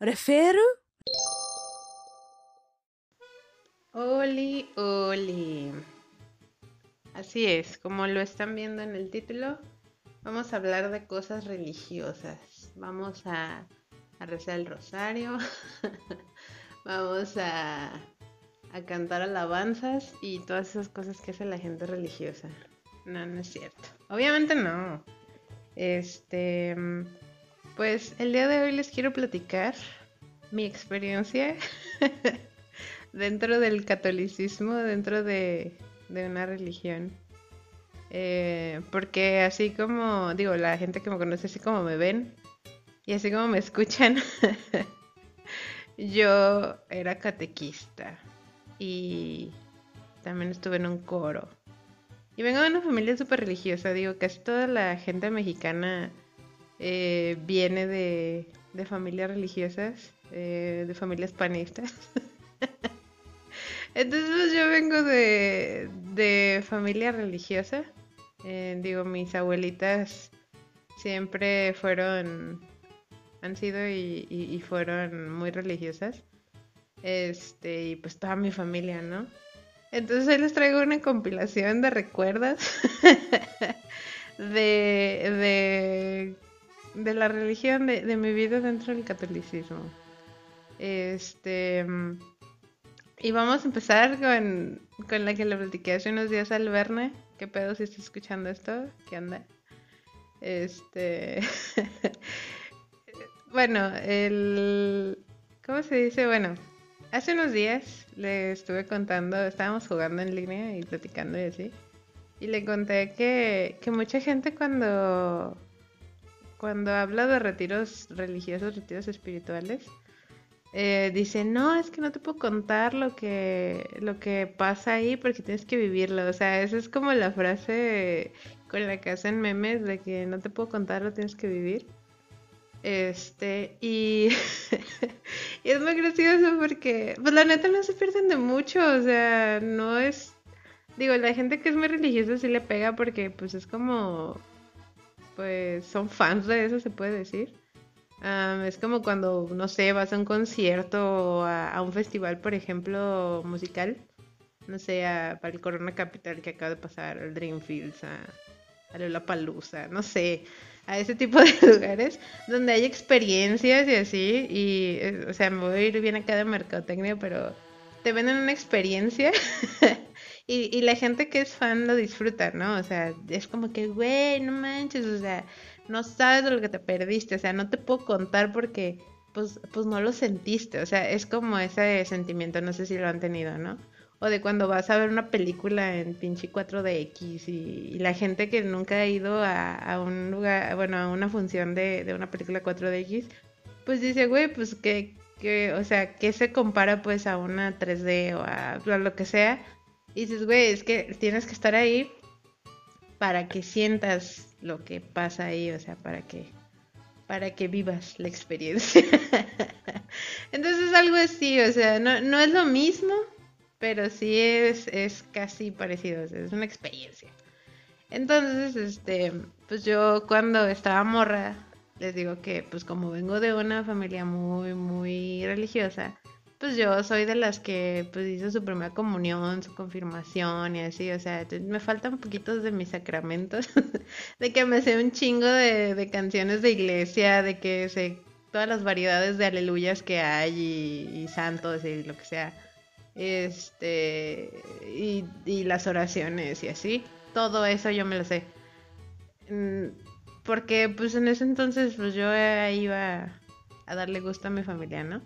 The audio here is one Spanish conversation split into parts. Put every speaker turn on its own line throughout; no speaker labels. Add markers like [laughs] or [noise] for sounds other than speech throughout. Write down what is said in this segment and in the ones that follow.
¿Refiero?
Oli, oli. Así es, como lo están viendo en el título, vamos a hablar de cosas religiosas. Vamos a, rezar el rosario, [laughs] vamos a, a cantar alabanzas y todas esas cosas que hace la gente religiosa. No, no es cierto. Obviamente no. Este, pues el día de hoy les quiero platicar mi experiencia [laughs] dentro del catolicismo, dentro de, una religión. Eh, porque así como, digo, la gente que me conoce, así como me ven y así como me escuchan, [laughs] yo era catequista y también estuve en un coro. Y vengo de una familia súper religiosa, digo, casi toda la gente mexicana eh, viene de, familias religiosas, eh, de familias panistas. [laughs] Entonces pues, yo vengo de, familia religiosa. Eh, digo, mis abuelitas siempre fueron, han sido y, fueron muy religiosas. Este, y pues toda mi familia, ¿no? Entonces hoy les traigo una compilación de recuerdos [laughs] de, de, la religión, de, de mi vida dentro del catolicismo. Este. Y vamos a empezar con, con la que le platiqué hace unos días al Verne. ¿Qué pedo si está escuchando esto? ¿Qué onda? Este. [laughs] bueno, el. ¿Cómo se dice? Bueno, hace unos días le estuve contando, estábamos jugando en línea y platicando y así. Y le conté que, que mucha gente cuando. Cuando habla de retiros religiosos, retiros espirituales, eh, dice, no, es que no te puedo contar lo que, lo que pasa ahí porque tienes que vivirlo. O sea, esa es como la frase con la que hacen memes de que no te puedo contar, lo tienes que vivir. Este, y, [laughs] y es muy gracioso porque, pues la neta no se pierden de mucho, o sea, no es, digo, la gente que es muy religiosa sí le pega porque pues es como, pues son fans de eso, se puede decir es como cuando, no sé, vas a un concierto o a, un festival, por ejemplo, musical. No sé, para el Corona Capital que acaba de pasar, al Dreamfields, a, a Palusa, no sé, a ese tipo de [laughs] lugares donde hay experiencias y así. Y, eh, o sea, me voy a ir bien acá de mercadotecnia, pero te venden una experiencia. [laughs] y, y la gente que es fan lo disfruta, ¿no? O sea, es como que, güey, no manches, o sea no sabes lo que te perdiste, o sea, no te puedo contar porque pues, pues no lo sentiste, o sea, es como ese sentimiento, no sé si lo han tenido, ¿no? O de cuando vas a ver una película en pinche 4DX y, y la gente que nunca ha ido a, un lugar, bueno, a una función de, de una película 4DX, pues dice, güey, pues que, que, o sea, ¿qué se compara pues a una 3D o a, a lo que sea? Y dices, güey, es que tienes que estar ahí para que sientas lo que pasa ahí, o sea, para que para que vivas la experiencia. [laughs] Entonces algo así, o sea, no, no es lo mismo, pero sí es, es casi parecido, es una experiencia. Entonces, este, pues yo cuando estaba morra, les digo que pues como vengo de una familia muy, muy religiosa, pues yo soy de las que pues hizo su primera comunión, su confirmación y así, o sea, me faltan poquitos de mis sacramentos, [laughs] de que me sé un chingo de, canciones de iglesia, de que sé todas las variedades de aleluyas que hay y, santos y lo que sea, este, y, y, las oraciones y así, todo eso yo me lo sé. Mm, porque pues en ese entonces pues yo iba a darle gusto a mi familia, ¿no?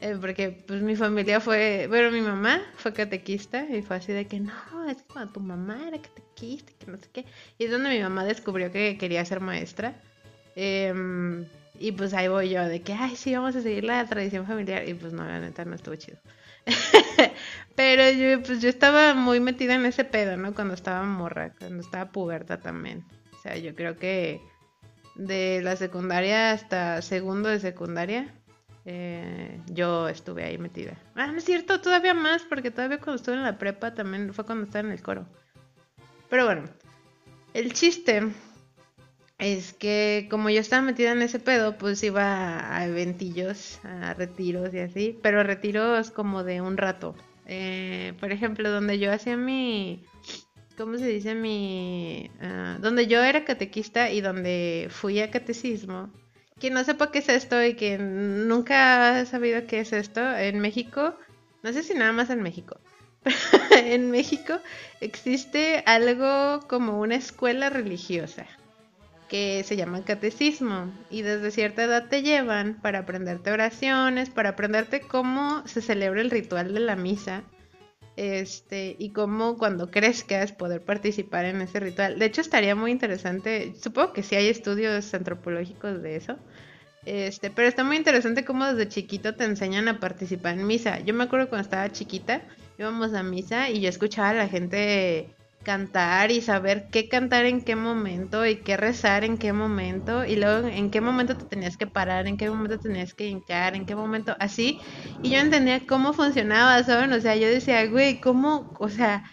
Eh, porque pues mi familia fue, bueno, mi mamá fue catequista y fue así de que no, es que cuando tu mamá era catequista, que no sé qué. Y es donde mi mamá descubrió que quería ser maestra. Em, y pues ahí voy yo, de que, ay, sí, vamos a seguir la tradición familiar. Y pues no, la neta no estuvo chido. [laughs] Pero yo, pues yo estaba muy metida en ese pedo, ¿no? Cuando estaba morra, cuando estaba puberta también. O sea, yo creo que de la secundaria hasta segundo de secundaria eh, yo estuve ahí metida. Ah, no es cierto, todavía más, porque todavía cuando estuve en la prepa también fue cuando estaba en el coro. Pero bueno, el chiste es que como yo estaba metida en ese pedo, pues iba a eventillos, a retiros y así, pero retiros como de un rato. Eh, por ejemplo, donde yo hacía mi, ¿cómo se dice? Mi, ah, donde yo era catequista y donde fui a catecismo. Quien no sepa qué es esto y que nunca ha sabido qué es esto, en México, no sé si nada más en México, [laughs] en México existe algo como una escuela religiosa que se llama catecismo y desde cierta edad te llevan para aprenderte oraciones, para aprenderte cómo se celebra el ritual de la misa. Este, y cómo cuando crezcas poder participar en ese ritual. De hecho, estaría muy interesante. Supongo que sí hay estudios antropológicos de eso. Este, pero está muy interesante cómo desde chiquito te enseñan a participar en misa. Yo me acuerdo cuando estaba chiquita, íbamos a misa y yo escuchaba a la gente cantar y saber qué cantar en qué momento y qué rezar en qué momento y luego en qué momento te tenías que parar, en qué momento tenías que hincar, en qué momento así. Y yo entendía cómo funcionaba, ¿saben? O sea, yo decía, güey, ¿cómo, o sea,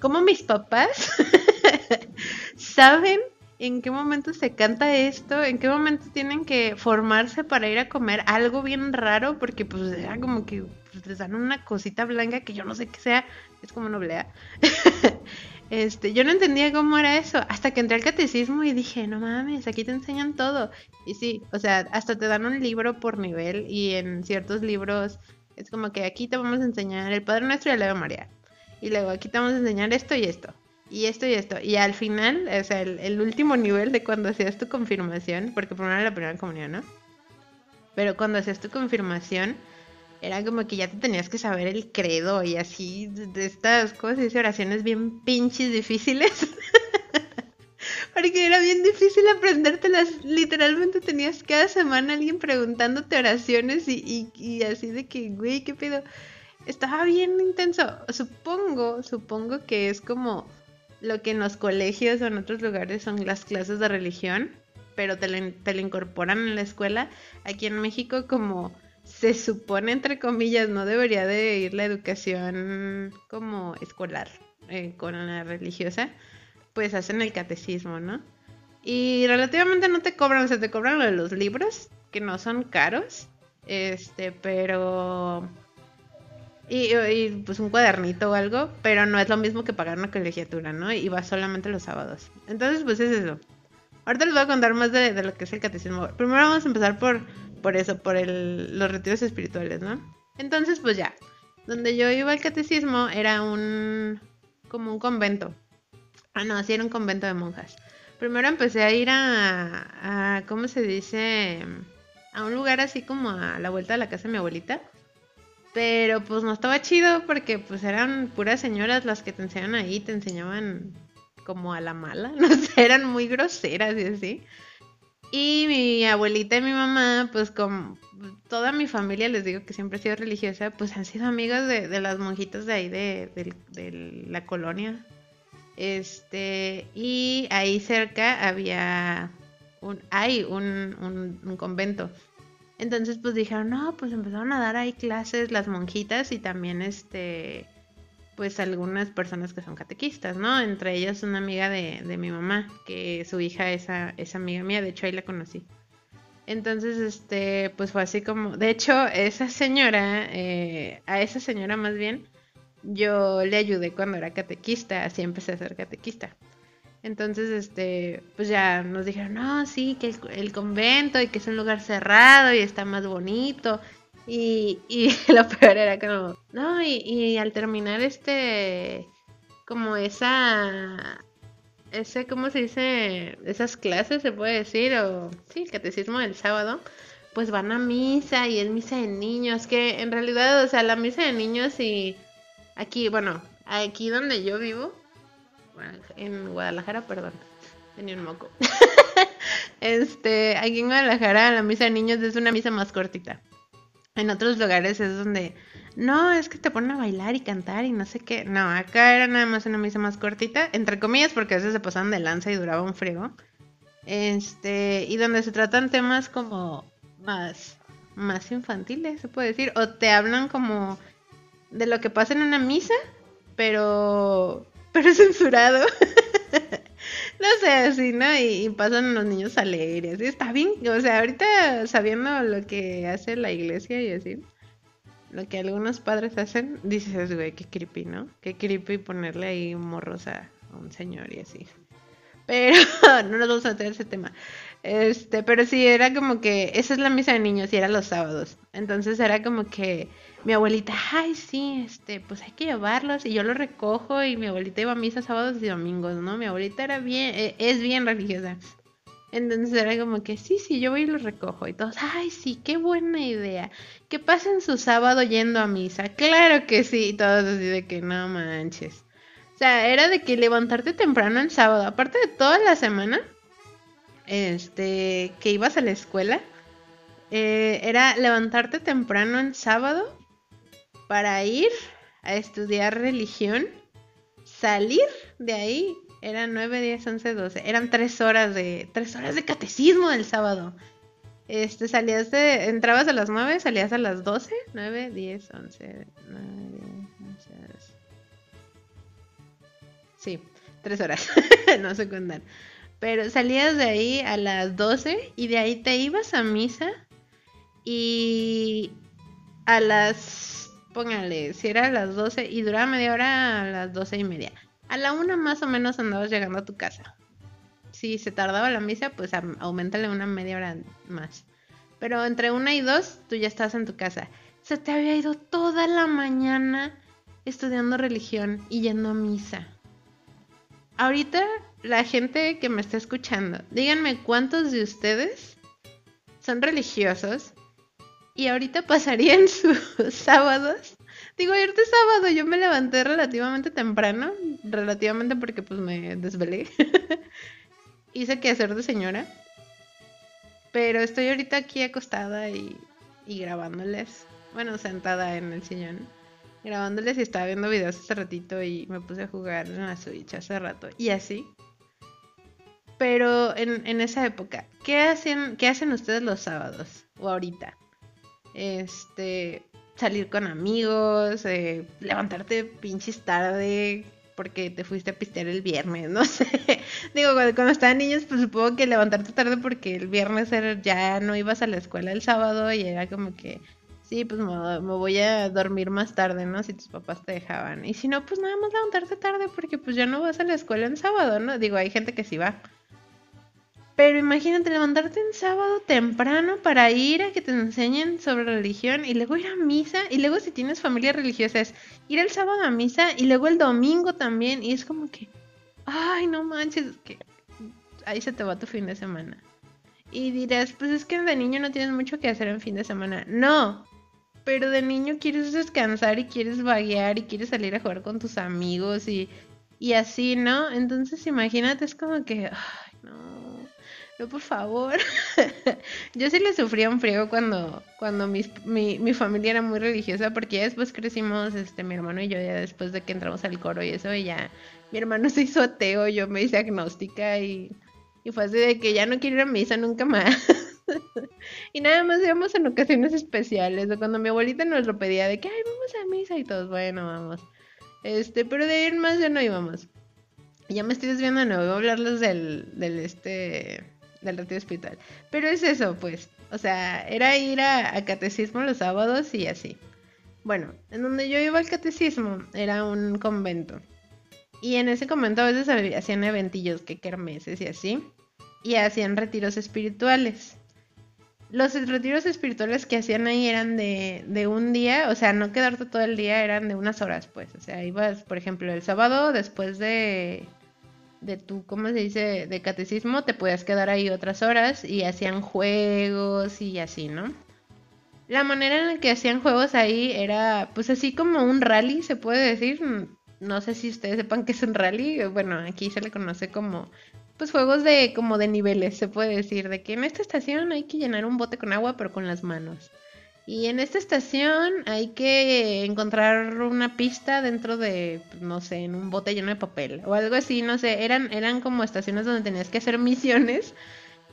cómo mis papás [laughs] saben en qué momento se canta esto, en qué momento tienen que formarse para ir a comer algo bien raro, porque pues era como que pues, les dan una cosita blanca que yo no sé qué sea, es como noblea. [laughs] Este, yo no entendía cómo era eso, hasta que entré al catecismo y dije, no mames, aquí te enseñan todo. Y sí, o sea, hasta te dan un libro por nivel y en ciertos libros es como que aquí te vamos a enseñar el Padre Nuestro y el Ave María. Y luego aquí te vamos a enseñar esto y esto. Y esto y esto. Y al final, o sea, el, el último nivel de cuando hacías tu confirmación, porque primero era la primera comunión, ¿no? Pero cuando hacías tu confirmación, era como que ya te tenías que saber el credo y así de estas, ¿cómo se dice? Oraciones bien pinches difíciles. [laughs] Porque era bien difícil aprendértelas. Literalmente tenías cada semana alguien preguntándote oraciones y, y, así de que, güey, ¿qué pedo? Estaba bien intenso. Supongo, supongo que es como lo que en los colegios o en otros lugares son las clases de religión, pero te te lo incorporan en la escuela. Aquí en México como se supone, entre comillas, no debería de ir la educación como escolar eh, con la religiosa, pues hacen el catecismo, ¿no? Y relativamente no te cobran, o sea, te cobran lo de los libros, que no son caros, este, pero... Y, y, pues un cuadernito o algo, pero no es lo mismo que pagar una colegiatura, ¿no? Y va solamente los sábados. Entonces, pues es eso. Ahorita les voy a contar más de, de lo que es el catecismo. Primero vamos a empezar por por eso, por el, los retiros espirituales, ¿no? Entonces, pues ya, donde yo iba al catecismo era un, como un convento. Ah, no, sí era un convento de monjas. Primero empecé a ir a, a, ¿cómo se dice? A un lugar así como a la vuelta de la casa de mi abuelita. Pero pues no estaba chido porque pues eran puras señoras las que te enseñaban ahí, te enseñaban como a la mala, [laughs] no sé, eran muy groseras y así. Y mi abuelita y mi mamá, pues con toda mi familia, les digo que siempre he sido religiosa, pues han sido amigas de, las monjitas de ahí de, la colonia. Este, y ahí cerca había un, hay un, un convento. Entonces pues dijeron, no, pues empezaron a dar ahí clases las monjitas y también este pues algunas personas que son catequistas, ¿no? Entre ellas una amiga de, de mi mamá, que su hija es, es amiga mía, de hecho ahí la conocí. Entonces, este, pues fue así como, de hecho, esa señora, eh, a esa señora más bien, yo le ayudé cuando era catequista, así empecé a ser catequista. Entonces, este, pues ya nos dijeron, no, sí, que el, convento y que es un lugar cerrado y está más bonito y, y [laughs] lo peor era como, no, y, al terminar este, como esa, ese, ¿cómo se dice? Esas clases, se puede decir, o sí, el catecismo del sábado, pues van a misa y es misa de niños, que en realidad, o sea, la misa de niños y aquí, bueno, aquí donde yo vivo, en Guadalajara, perdón, tenía un moco. [laughs] este, aquí en Guadalajara la misa de niños es una misa más cortita. En otros lugares es donde, no, es que te ponen a bailar y cantar y no sé qué. No, acá era nada más una misa más cortita, entre comillas, porque a veces se pasaban de lanza y duraba un frigo. Este, y donde se tratan temas como más, más infantiles, se puede decir, o te hablan como de lo que pasa en una misa, pero, pero [laughs] censurado. No sé, así, ¿no? Y, pasan los niños alegres. Y está bien, o sea, ahorita sabiendo lo que hace la iglesia y así, lo que algunos padres hacen, dices, güey, qué creepy, ¿no? Qué creepy ponerle ahí morros a, un señor y así. Pero [laughs] no nos vamos a meter ese tema. Este, pero sí, era como que esa es la misa de niños y era los sábados. Entonces era como que mi abuelita, ay, sí, este, pues hay que llevarlos y yo los recojo y mi abuelita iba a misa sábados y domingos, ¿no? Mi abuelita era bien, e, es bien religiosa. Entonces era como que, sí, sí, yo voy y los recojo. Y todos, ay, sí, qué buena idea. Que pasen su sábado yendo a misa. Claro que sí. Y todos así de que no manches. O sea, era de que levantarte temprano el sábado, aparte de toda la semana, este, que ibas a la escuela, eh, era levantarte temprano el sábado para ir a estudiar religión, salir de ahí, eran 9, 10, 11, 12, eran 3 horas de, 3 horas de catecismo el sábado. Este, salías de, entrabas a las 9, salías a las 12, 9, 10, 11, 9, 10, 11, 12. Sí, 3 horas, [laughs] no sé contar. Pero salías de ahí a las 12 y de ahí te ibas a misa y a las póngale, si era a las 12 y duraba media hora a las 12 y media. A la una más o menos andabas llegando a tu casa. Si se tardaba la misa, pues aumentale una media hora más. Pero entre una y dos, tú ya estás en tu casa. Se te había ido toda la mañana estudiando religión y yendo a misa. Ahorita, la gente que me está escuchando, díganme cuántos de ustedes son religiosos y ahorita pasarían sus [laughs] sábados. Digo, ahorita es sábado, yo me levanté relativamente temprano, relativamente porque pues me desvelé. [laughs] Hice que hacer de señora. Pero estoy ahorita aquí acostada y, y grabándoles. Bueno, sentada en el sillón. Grabándoles y estaba viendo videos hace ratito y me puse a jugar en la Switch hace rato. Y así. Pero en, en esa época, ¿qué hacen, ¿qué hacen ustedes los sábados? O ahorita este, salir con amigos, eh, levantarte pinches tarde porque te fuiste a pistear el viernes, [laughs] no sé. Digo, cuando, estaban niños, pues supongo que levantarte tarde porque el viernes ya no ibas a la escuela el sábado y era como que, sí, pues me, me, voy a dormir más tarde, ¿no? Si tus papás te dejaban. Y si no, pues nada más levantarte tarde porque pues ya no vas a la escuela en sábado, ¿no? Digo, hay gente que sí va. Pero imagínate levantarte en sábado temprano para ir a que te enseñen sobre religión y luego ir a misa y luego si tienes familia religiosa es ir el sábado a misa y luego el domingo también y es como que, ay, no manches, que ahí se te va tu fin de semana. Y dirás, pues es que de niño no tienes mucho que hacer en fin de semana. No, pero de niño quieres descansar y quieres vaguear y quieres salir a jugar con tus amigos y, y así, ¿no? Entonces imagínate, es como que, ay, no por favor. [laughs] yo sí le sufría un frío cuando, cuando mi, mi, familia era muy religiosa, porque ya después crecimos, este, mi hermano y yo, ya después de que entramos al coro y eso, y ya mi hermano [laughs] se hizo ateo, yo me hice agnóstica y, y fue así de que ya no quiero ir a misa nunca más. [laughs] y nada más íbamos en ocasiones especiales, o cuando mi abuelita nos lo pedía de que, ay, vamos a misa y todos, bueno, vamos. Este, pero de ir más ya no íbamos. Ya me estoy desviando, no voy a hablarles del, del este del retiro espiritual. Pero es eso, pues. O sea, era ir a, catecismo los sábados y así. Bueno, en donde yo iba al catecismo era un convento. Y en ese convento a veces hacían eventillos, que kermeses y así. Y hacían retiros espirituales. Los retiros espirituales que hacían ahí eran de, de un día, o sea, no quedarte todo el día, eran de unas horas, pues. O sea, ibas, por ejemplo, el sábado después de de tu, ¿cómo se dice?, de catecismo, te podías quedar ahí otras horas y hacían juegos y así, ¿no? La manera en la que hacían juegos ahí era, pues así como un rally, se puede decir. No sé si ustedes sepan qué es un rally. Bueno, aquí se le conoce como, pues juegos de, como de niveles, se puede decir. De que en esta estación hay que llenar un bote con agua, pero con las manos. Y en esta estación hay que encontrar una pista dentro de, no sé, en un bote lleno de papel o algo así, no sé, eran, eran como estaciones donde tenías que hacer [laughs] misiones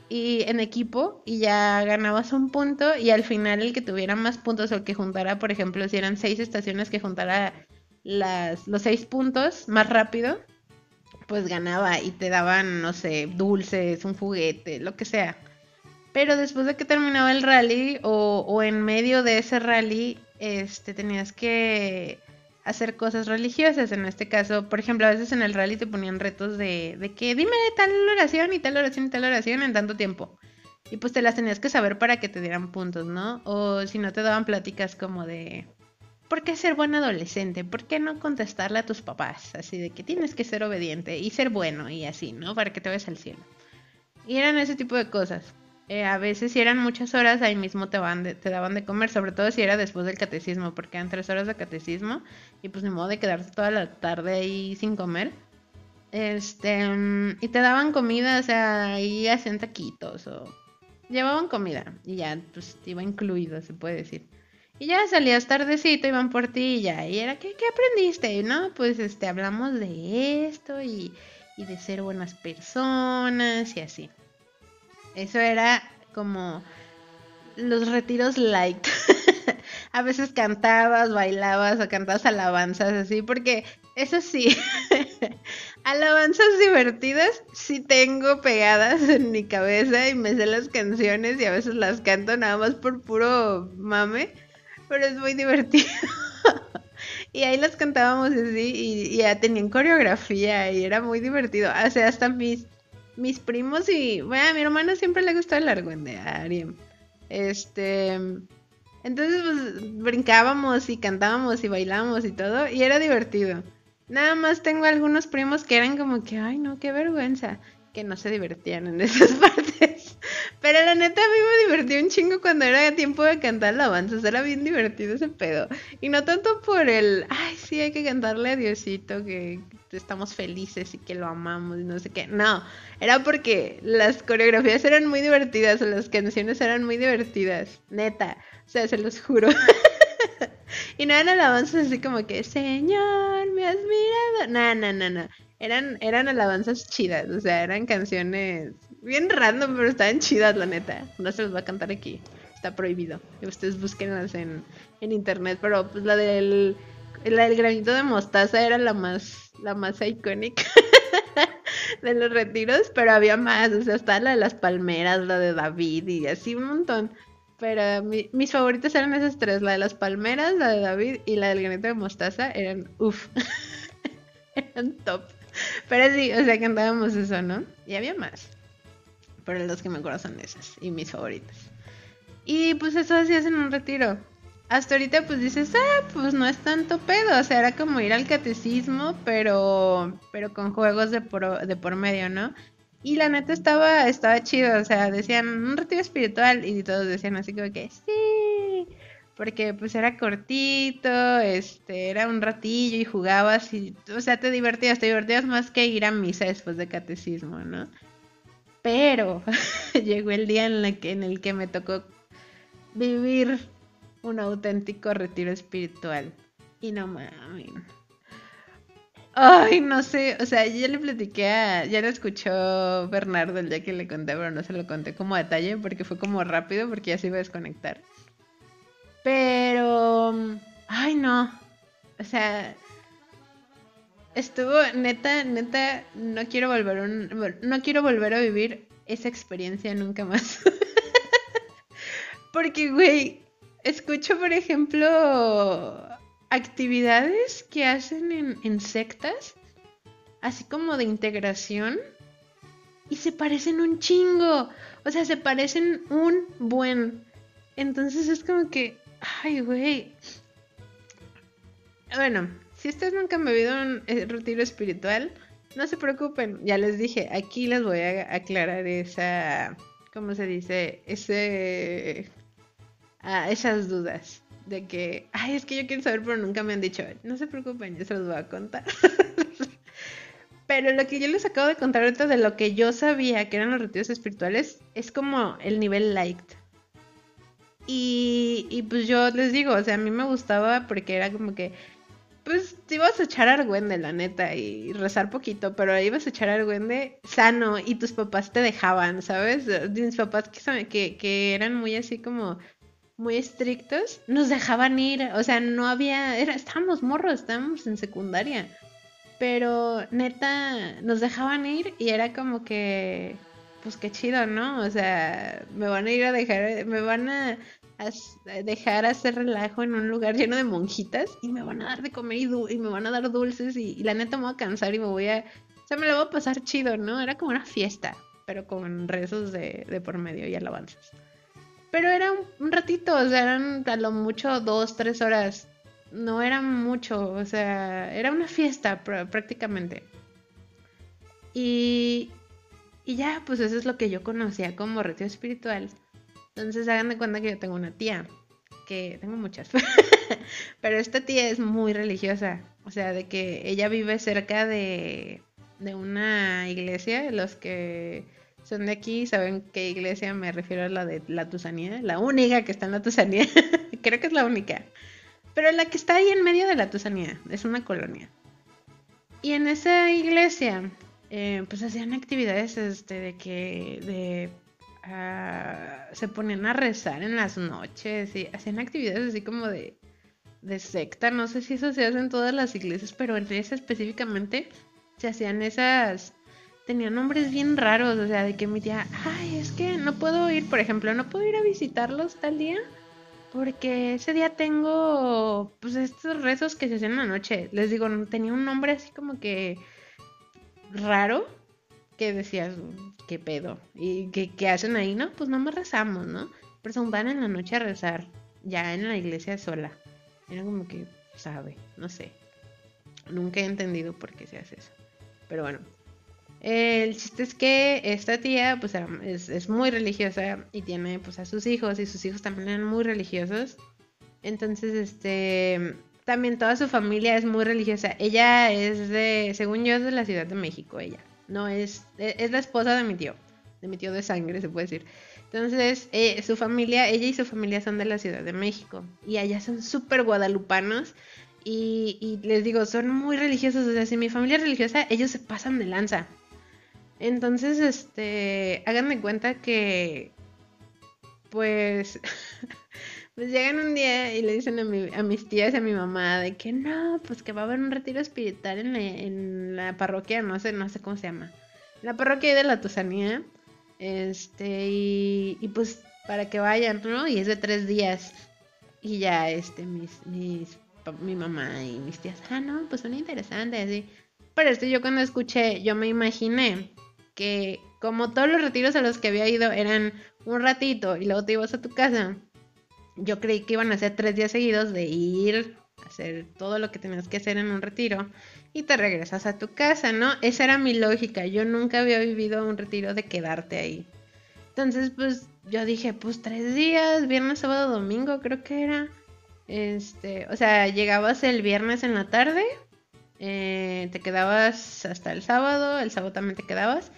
y en equipo y ya ganabas un punto y al final el que tuviera más puntos o el que juntara, por ejemplo, si eran seis estaciones que juntara las, los seis puntos más rápido, pues ganaba y te daban, no sé, dulces, un juguete, lo que sea. Pero después de que terminaba el rally o, o en medio de ese rally, este, tenías que hacer cosas religiosas. En este caso, por ejemplo, a veces en el rally te ponían retos de, de que dime tal oración y tal oración y tal oración en tanto tiempo. Y pues te las tenías que saber para que te dieran puntos, ¿no? O si no te daban pláticas como de, ¿por qué ser buen adolescente? ¿Por qué no contestarle a tus papás? Así de que tienes que ser obediente y ser bueno y así, ¿no? Para que te vayas al cielo. Y eran ese tipo de cosas. Eh, a veces si eran muchas horas, ahí mismo te, van te daban de comer, sobre todo si era después del catecismo, porque eran tres horas de catecismo y pues ni modo de quedarte toda la tarde ahí sin comer. Este, y te daban comida, o sea, ahí hacían taquitos o llevaban comida y ya, pues iba incluido, se puede decir. Y ya salías tardecito, iban por ti y ya, y era, ¿qué, qué aprendiste? No, pues este, hablamos de esto y, y de ser buenas personas y así. Eso era como los retiros light. [laughs] a veces cantabas, bailabas o cantabas alabanzas así, porque eso sí, [laughs] alabanzas divertidas sí tengo pegadas en mi cabeza y me sé las canciones y a veces las canto nada más por puro mame, pero es muy divertido. [laughs] y ahí las cantábamos así y, ya tenían coreografía y era muy divertido. O sea, hasta mis mis primos y, bueno, a mi hermano siempre le gustó el argüende a Ariem. Este, entonces pues brincábamos y cantábamos y bailábamos y todo y era divertido. Nada más tengo algunos primos que eran como que, ay no, qué vergüenza, que no se divertían en [laughs] esas partes. Pero la neta a mí me divertí un chingo cuando era tiempo de cantar alabanzas, era bien divertido ese pedo. Y no tanto por el, ay sí, hay que cantarle a Diosito, que estamos felices y que lo amamos y no sé qué. No, era porque las coreografías eran muy divertidas, las canciones eran muy divertidas, neta. O sea, se los juro. [laughs] y no eran alabanzas así como que, Señor, me has mirado. No, no, no, no. Eran, eran alabanzas chidas, o sea, eran canciones bien random, pero estaban chidas, la neta. No se los va a cantar aquí. Está prohibido. Ustedes búsquenlas en, en internet, pero pues la del, la del granito de mostaza era la más la más icónica [laughs] de los retiros, pero había más, o sea, está la de las palmeras, la de David y así un montón. Pero mis favoritas eran esas tres, la de las palmeras, la de David y la del granito de mostaza, eran uff, [laughs] eran top. Pero sí, o sea, cantábamos eso, ¿no? Y había más. Pero los que me acuerdo son esas y mis favoritas. Y pues eso hacías en un retiro hasta ahorita pues dices, ah, pues no es tanto pedo, o sea, era como ir al catecismo, pero, pero con juegos de por, de por medio, ¿no? Y la neta estaba, estaba chido, o sea, decían un retiro espiritual y todos decían así como que sí, porque pues era cortito, este, era un ratillo y jugabas y, o sea, te divertías, te divertías más que ir a misa después de catecismo, ¿no? Pero [laughs] llegó el día en, la que, en el que me tocó vivir un auténtico retiro espiritual. Y no mames. Ay, no sé, o sea, yo le platiqué a, ya lo escuchó Bernardo el día que le conté, pero no se lo conté como detalle porque fue como rápido porque ya se iba a desconectar. Pero, ay no, o sea, estuvo neta, neta, no quiero volver un, no quiero volver a vivir esa experiencia nunca más. [laughs] porque, güey, escucho, por ejemplo, actividades que hacen en, sectas, así como de integración, y se parecen un chingo. O sea, se parecen un buen. Entonces es como que, ay, güey. Bueno, si ustedes nunca han vivido un eh, retiro espiritual, no se preocupen. Ya les dije, aquí les voy a aclarar esa, ¿cómo se dice? Ese a esas dudas de que, ay, es que yo quiero saber, pero nunca me han dicho, no se preocupen, yo se los voy a contar. [laughs] pero lo que yo les acabo de contar ahorita de lo que yo sabía que eran los retiros espirituales es como el nivel light. Y, y pues yo les digo, o sea, a mí me gustaba porque era como que, pues te ibas a echar argüende, la neta, y rezar poquito, pero ibas a echar argüende sano y tus papás te dejaban, ¿sabes? Mis papás que, que, que eran muy así como muy estrictos, nos dejaban ir, o sea, no había, era, estábamos morros, estábamos en secundaria. Pero neta, nos dejaban ir y era como que, pues qué chido, ¿no? O sea, me van a ir a dejar, me van a, dejar hacer relajo en un lugar lleno de monjitas y me van a dar de comer y, y me van a dar dulces y, la neta me voy a cansar y me voy a, o sea, me lo voy a pasar chido, ¿no? Era como una fiesta, pero con rezos de, de por medio y alabanzas. Pero era un, ratito, o sea, eran a lo mucho dos, tres horas. No era mucho, o sea, era una fiesta prácticamente. Y, y ya, pues eso es lo que yo conocía como retiro espiritual. Entonces hagan de cuenta que yo tengo una tía, que tengo muchas, [laughs] pero esta tía es muy religiosa. O sea, de que ella vive cerca de, de una iglesia, los que son de aquí, saben qué iglesia me refiero a la de la Tusanía, la única que está en la Tusanía, [laughs] creo que es la única, pero la que está ahí en medio de la Tusanía, es una colonia. Y en esa iglesia, eh, pues hacían actividades este, de que de, ah, se ponían a rezar en las noches y hacían actividades así como de, de secta, no sé si eso se hace en todas las iglesias, pero en esa específicamente se hacían esas tenía nombres bien raros, o sea, de que mi tía, ay, es que no puedo ir, por ejemplo, no puedo ir a visitarlos tal día porque ese día tengo, pues, estos rezos que se hacen en la noche. Les digo, tenía un nombre así como que raro, que decías, ¿qué pedo? ¿Y qué, hacen ahí? No, pues no me rezamos, ¿no? Pero se van en la noche a rezar, ya en la iglesia sola. Era como que, sabe, no sé. Nunca he entendido por qué se hace eso. Pero bueno, el chiste es que esta tía pues es, muy religiosa y tiene pues a sus hijos y sus hijos también eran muy religiosos. Entonces, este, también toda su familia es muy religiosa. Ella es de, según yo, es de la Ciudad de México, ella. No es, e, es la esposa de mi tío, de mi tío de sangre, se puede decir. Entonces, eh, su familia, ella y su familia son de la Ciudad de México. Y allá son súper guadalupanos. Y, y les digo, son muy religiosos. O sea, si mi familia es religiosa, ellos se pasan de lanza. Entonces, este, háganme cuenta que, pues, [laughs] pues llegan un día y le dicen a, mi, a mis tías y a mi mamá de que no, pues que va a haber un retiro espiritual en la, en la parroquia, no sé, no sé cómo se llama, la parroquia de la Tusanía, este, y, y pues para que vayan, ¿no? Y es de tres días. Y ya, este, mis, mis, mi mamá y mis tías, ah, no, pues son interesantes, así. Pero esto yo cuando escuché, yo me imaginé que como todos los retiros a los que había ido eran un ratito y luego te ibas a tu casa, yo creí que iban a ser tres días seguidos de ir, a hacer todo lo que tenías que hacer en un retiro y te regresas a tu casa, ¿no? Esa era mi lógica, yo nunca había vivido un retiro de quedarte ahí. Entonces, pues yo dije, pues tres días, viernes, sábado, domingo, creo que era. Este, o sea, llegabas el viernes en la tarde, eh, te quedabas hasta el sábado, el sábado también te quedabas,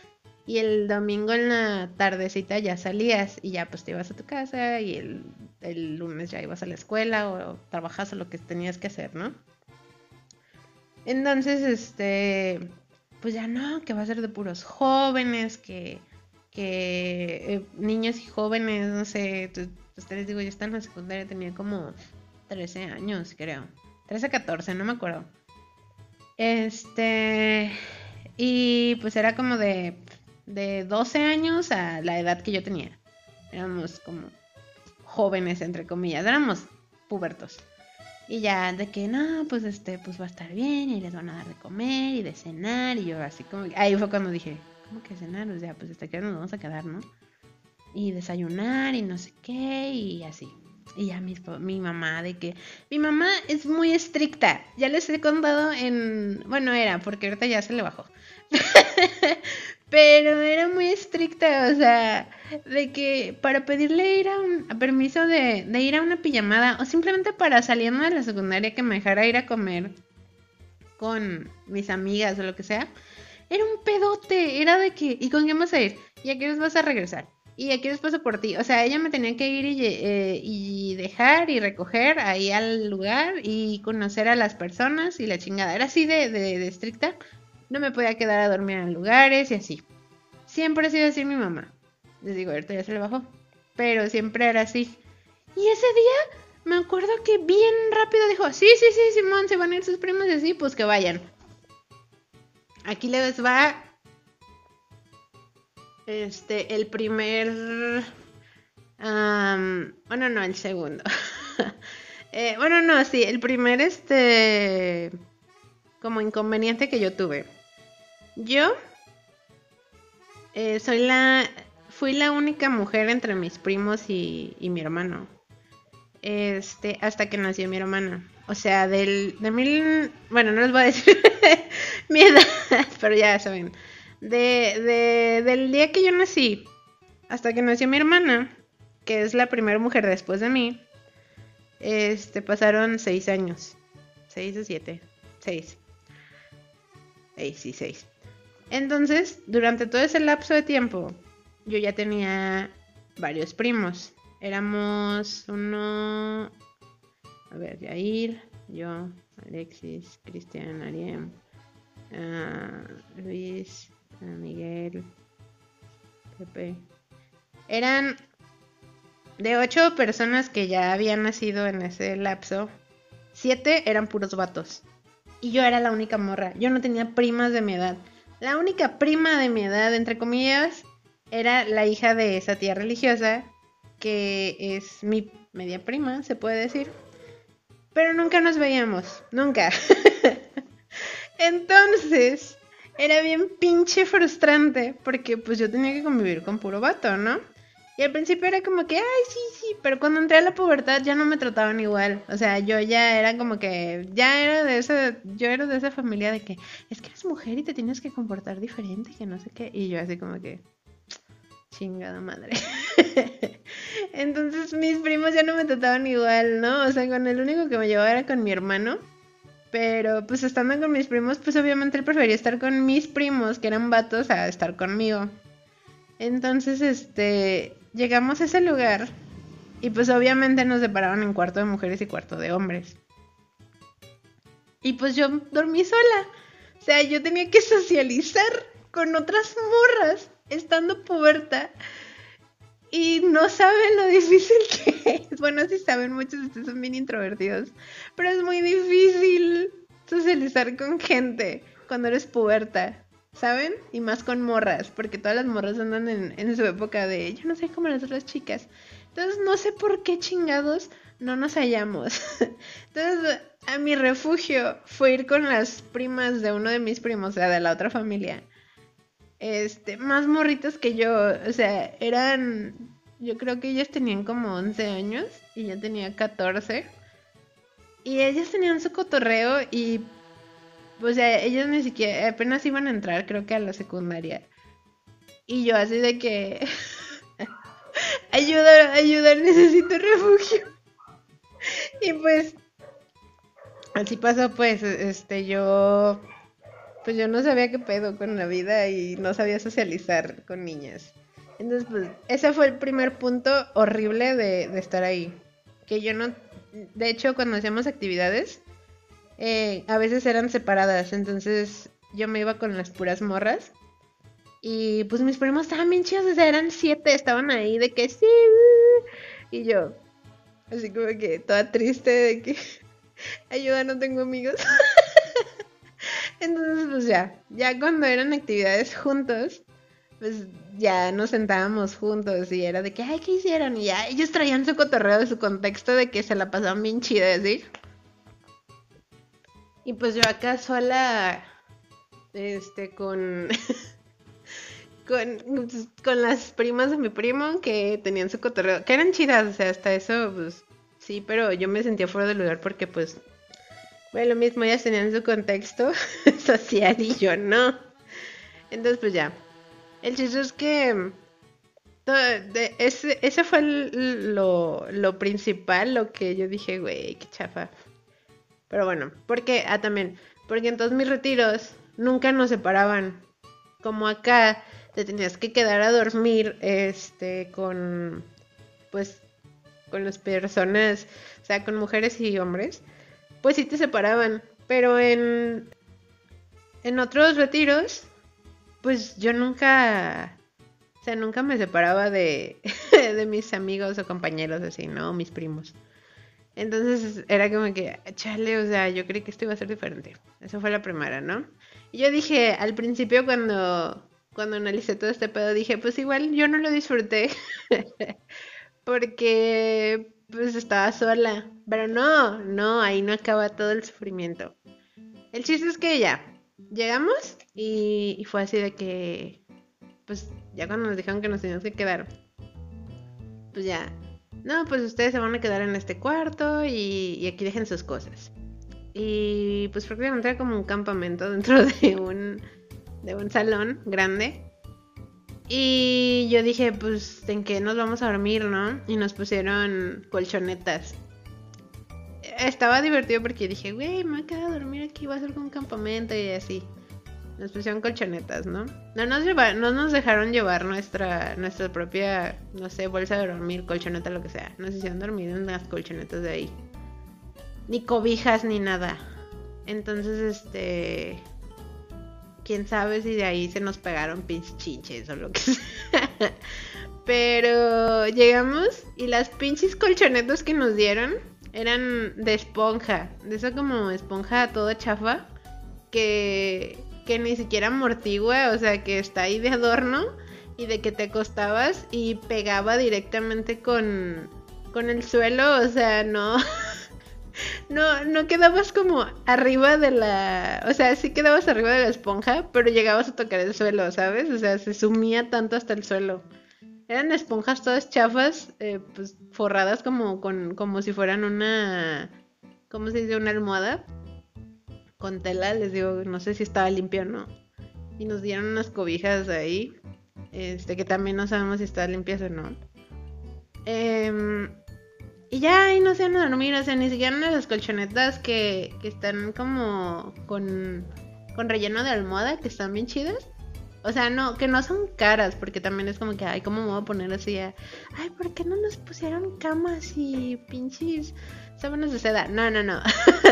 y el domingo en la tardecita ya salías y ya pues te ibas a tu casa y el, lunes ya ibas a la escuela o, trabajas o lo que tenías que hacer, ¿no? Entonces, este, pues ya no, que va a ser de puros jóvenes, que, que eh, niños y jóvenes, no sé, ustedes digo, yo estaba en la secundaria, tenía como 13 años, creo. 13, 14, no me acuerdo. Este, y pues era como de, de 12 años a la edad que yo tenía. Éramos como jóvenes, entre comillas, éramos pubertos. Y ya de que no, pues este, pues va a estar bien y les van a dar de comer y de cenar. Y yo así como, ahí fue cuando dije, ¿cómo que cenar? O sea, pues hasta que nos vamos a quedar, ¿no? Y desayunar y no sé qué y así. Y ya mi, mi mamá, de que mi mamá es muy estricta. Ya les he contado en... Bueno, era, porque ahorita ya se le bajó. [laughs] Pero era muy estricta, o sea, de que para pedirle ir a un permiso de, de, ir a una pijamada o simplemente para salirme de la secundaria que me dejara ir a comer con mis amigas o lo que sea, era un pedote, era de que, ¿y con quién vas a ir? ¿Y a qué hora vas a regresar? y aquí después por ti. O sea, ella me tenía que ir eh, y, dejar y recoger ahí al lugar y conocer a las personas y la chingada. Era así de, de, estricta. No me podía quedar a dormir en lugares y así. Siempre ha sido así mi mamá. Les digo, ahorita ya se le bajó. Pero siempre era así. Y ese día me acuerdo que bien rápido dijo, sí, sí, sí, Simón, se van a ir sus primos y así, pues que vayan. aquí les va este, el primer... bueno, no, el segundo. [laughs] Eh, bueno, no, sí, el primer, este, como inconveniente que yo tuve. Yo eh, soy la, fui la única mujer entre mis primos y, y, mi hermano. Este, hasta que nació mi hermana. O sea, del, de mil, bueno, no les voy a decir [laughs] mi edad, [laughs] pero ya saben. De, de, del día que yo nací hasta que nació mi hermana, que es la primera mujer después de mí, este, pasaron seis años. Seis o siete. Seis. Seis, sí, seis. Entonces, durante todo ese lapso de tiempo, yo ya tenía varios primos. Éramos uno... A ver, Jair, yo, Alexis, Cristian, Ariem, uh, Luis, Miguel, Pepe. Eran de ocho personas que ya habían nacido en ese lapso, siete eran puros vatos. Y yo era la única morra. Yo no tenía primas de mi edad. La única prima de mi edad, entre comillas, era la hija de esa tía religiosa, que es mi media prima, se puede decir. Pero nunca nos veíamos, nunca. [laughs] Entonces, era bien pinche frustrante porque pues yo tenía que convivir con puro vato, ¿no? Y al principio era como que, ay, sí, sí, pero cuando entré a la pubertad ya no me trataban igual. O sea, yo ya era como que, ya era de esa, yo era de esa familia de que, es que eres mujer y te tienes que comportar diferente, que no sé qué. Y yo así como que, chingada madre. [laughs] Entonces mis primos ya no me trataban igual, ¿no? O sea, con el único que me llevaba era con mi hermano. Pero pues estando con mis primos, pues obviamente él prefería estar con mis primos, que eran vatos, a estar conmigo. Entonces, este, llegamos a ese lugar y pues obviamente nos separaron en cuarto de mujeres y cuarto de hombres. Y pues yo dormí sola. O sea, yo tenía que socializar con otras morras estando puberta. Y no saben lo difícil que es. Bueno, sí saben, muchos de ustedes son bien introvertidos. Pero es muy difícil socializar con gente cuando eres puberta. ¿Saben? Y más con morras, porque todas las morras andan en, su época de yo no sé cómo las otras chicas. Entonces no sé por qué chingados no nos hallamos. [laughs] Entonces a mi refugio fue ir con las primas de uno de mis primos, o sea, de la otra familia este, más morritos que yo, o sea, eran, yo creo que ellas tenían como 11 años y yo tenía 14. Y ellas tenían su cotorreo y, o sea, ellos ni siquiera, apenas iban a entrar, creo que a la secundaria. Y yo así de que, [laughs] ayuda, ayuda, necesito refugio. y pues, así pasó, pues, este, yo pues yo no sabía qué pedo con la vida y no sabía socializar con niñas. Entonces, pues, ese fue el primer punto horrible de, estar ahí. Que yo no, de hecho, cuando hacíamos actividades, eh, a veces eran separadas, entonces yo me iba con las puras morras. Y pues mis primos estaban bien chidos, o sea, eran siete, estaban ahí de que sí. Y yo, así como que toda triste de que, [laughs] ayuda, no tengo amigos. [laughs] Entonces, pues ya, ya cuando eran actividades juntos, pues ya nos sentábamos juntos y era de que, ay, ¿qué hicieron? Y ya ellos traían su cotorreo de su contexto de que se la pasaban bien chida, ¿sí? Y pues yo acá sola, este, con, [laughs] con, pues, con las primas de mi primo que tenían su cotorreo, que eran chidas, o sea, hasta eso, pues sí, pero yo me sentía fuera del lugar porque pues bueno, lo mismo, ellas tenían su contexto [laughs] social y yo no. Entonces, pues ya. El chiste es que ese, ese fue lo, lo, principal, lo que yo dije, güey, qué chafa. Pero bueno, porque, ah, también, porque en todos mis retiros nunca nos separaban. Como acá te tenías que quedar a dormir, este, con, pues, con las personas, o sea, con mujeres y hombres pues sí te separaban. Pero en, en otros retiros, pues yo nunca, o sea, nunca me separaba de, [laughs] de mis amigos o compañeros así, ¿no? Mis primos. Entonces era como que, chale, o sea, yo creí que esto iba a ser diferente. Esa fue la primera, ¿no? Y yo dije, al principio cuando, cuando analicé todo este pedo, dije, pues igual yo no lo disfruté. [laughs] porque pues estaba sola. Pero no, no, ahí no acaba todo el sufrimiento. El chiste es que ya, llegamos y, fue así de que, pues ya cuando nos dijeron que nos teníamos que quedar, pues ya, no, pues ustedes se van a quedar en este cuarto y, aquí dejen sus cosas. Y pues prácticamente era como un campamento [laughs] dentro de un, de un salón grande. Y yo dije, pues, ¿en qué nos vamos a dormir, no? Y nos pusieron colchonetas. Estaba divertido porque dije, güey, me voy a a dormir aquí, va a ser como un campamento y así. Nos pusieron colchonetas, ¿no? No nos, no nos dejaron llevar nuestra, nuestra propia, no sé, bolsa de dormir, colchoneta, lo que sea. Nos hicieron dormir en las colchonetas de ahí. Ni cobijas ni nada. Entonces, este quién sabe si de ahí se nos pegaron pinches chinches o lo que [laughs] sea. Pero llegamos y las pinches colchonetas que nos dieron eran de esponja, de esa como esponja toda chafa que, que ni siquiera amortigua, o sea, que está ahí de adorno y de que te acostabas y pegaba directamente con, con el suelo, o sea, no. [laughs] no, no quedabas como arriba de la. O sea, sí quedabas arriba de la esponja, pero llegabas a tocar el suelo, ¿sabes? O sea, se sumía tanto hasta el suelo. Eran esponjas todas chafas, eh, pues forradas como, con, como si fueran una. ¿Cómo se dice? Una almohada. Con tela, les digo, no sé si estaba limpio o no. Y nos dieron unas cobijas ahí. Este, que también no sabemos si estaban limpias o no. Eh, y ya ahí no se a dormir, o sea, ni siquiera las colchonetas que, que están como con, con relleno de almohada, que están bien chidas. O sea, no, que no son caras, porque también es como que, ay, ¿cómo me voy a poner así? ay, ¿por qué no nos pusieron camas y pinches sábanas de seda? No, no, no.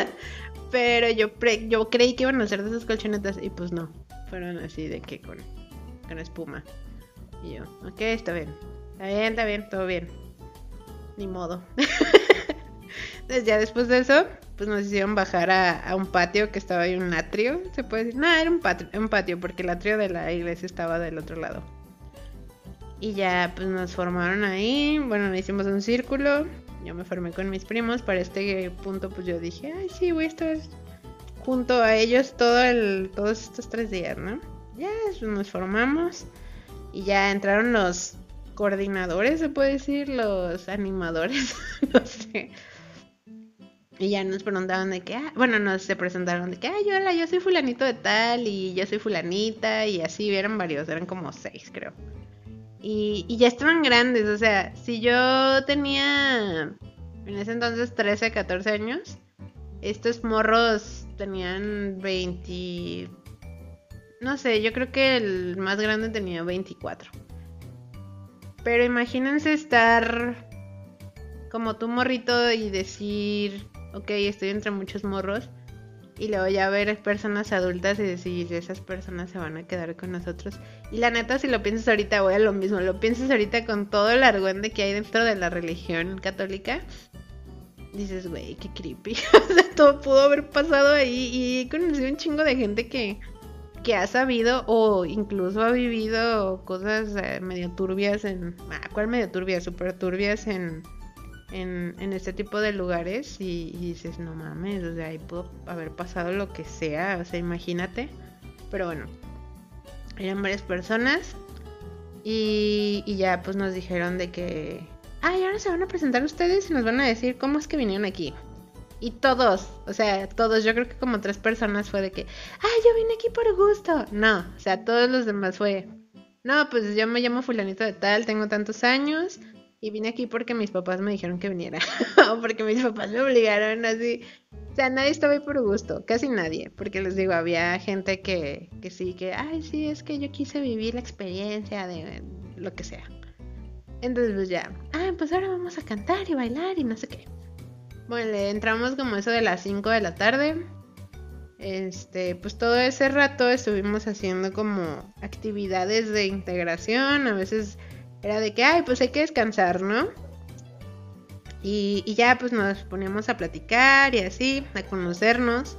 [laughs] Pero yo, yo creí que iban a ser de esas colchonetas y pues no. Fueron así de que con, con espuma. Y yo, ok, está bien. Está bien, está bien, todo bien ni modo. [laughs] Entonces ya después de eso, pues nos hicieron bajar a, un patio que estaba ahí, un atrio, se puede decir. No, era un un patio, porque el atrio de la iglesia estaba del otro lado. Y ya pues nos formaron ahí, bueno, hicimos un círculo, yo me formé con mis primos, para este punto pues yo dije, ay sí, voy a estar junto a ellos todo el, todos estos tres días, ¿no? Ya pues, nos formamos y ya entraron los coordinadores, se puede decir, los animadores, [laughs] no sé. Y ya nos preguntaban de que, ah, bueno, nos se presentaron de que, ay, hola, yo soy fulanito de tal y yo soy fulanita y así, eran varios, eran como seis, creo. Y, ya estaban grandes, o sea, si yo tenía en ese entonces 13, 14 años, estos morros tenían 20... No sé, yo creo que el más grande tenía 24. Pero imagínense estar como tu morrito y decir, ok, estoy entre muchos morros. Y luego ya ver personas adultas y decir, esas personas se van a quedar con nosotros. Y la neta, si lo piensas ahorita, voy a lo mismo. Lo piensas ahorita con todo el argüende que hay dentro de la religión católica. Dices, güey, qué creepy. [laughs] o sea, todo pudo haber pasado ahí. Y he conocido un chingo de gente que que ha sabido o incluso ha vivido cosas eh, medio turbias en... Ah, ¿Cuál medio turbias? Súper turbias en, en, este tipo de lugares y, dices, no mames, o sea, ahí pudo haber pasado lo que sea, o sea, imagínate. Pero bueno, eran varias personas y, y ya pues nos dijeron de que... Ay, ahora se van a presentar ustedes y nos van a decir cómo es que vinieron aquí. Y todos, o sea, todos, yo creo que como tres personas fue de que, ay, yo vine aquí por gusto. No, o sea, todos los demás fue, no, pues yo me llamo fulanito de tal, tengo tantos años y vine aquí porque mis papás me dijeron que viniera. o [laughs] porque mis papás me obligaron así. O sea, nadie estaba ahí por gusto, casi nadie. Porque les digo, había gente que, que sí, que, ay, sí, es que yo quise vivir la experiencia de lo que sea. Entonces, pues ya, ah, pues ahora vamos a cantar y bailar y no sé qué. Bueno, entramos como eso de las 5 de la tarde. Este, pues todo ese rato estuvimos haciendo como actividades de integración. A veces era de que, ay, pues hay que descansar, ¿no? Y, ya pues nos poníamos a platicar y así, a conocernos.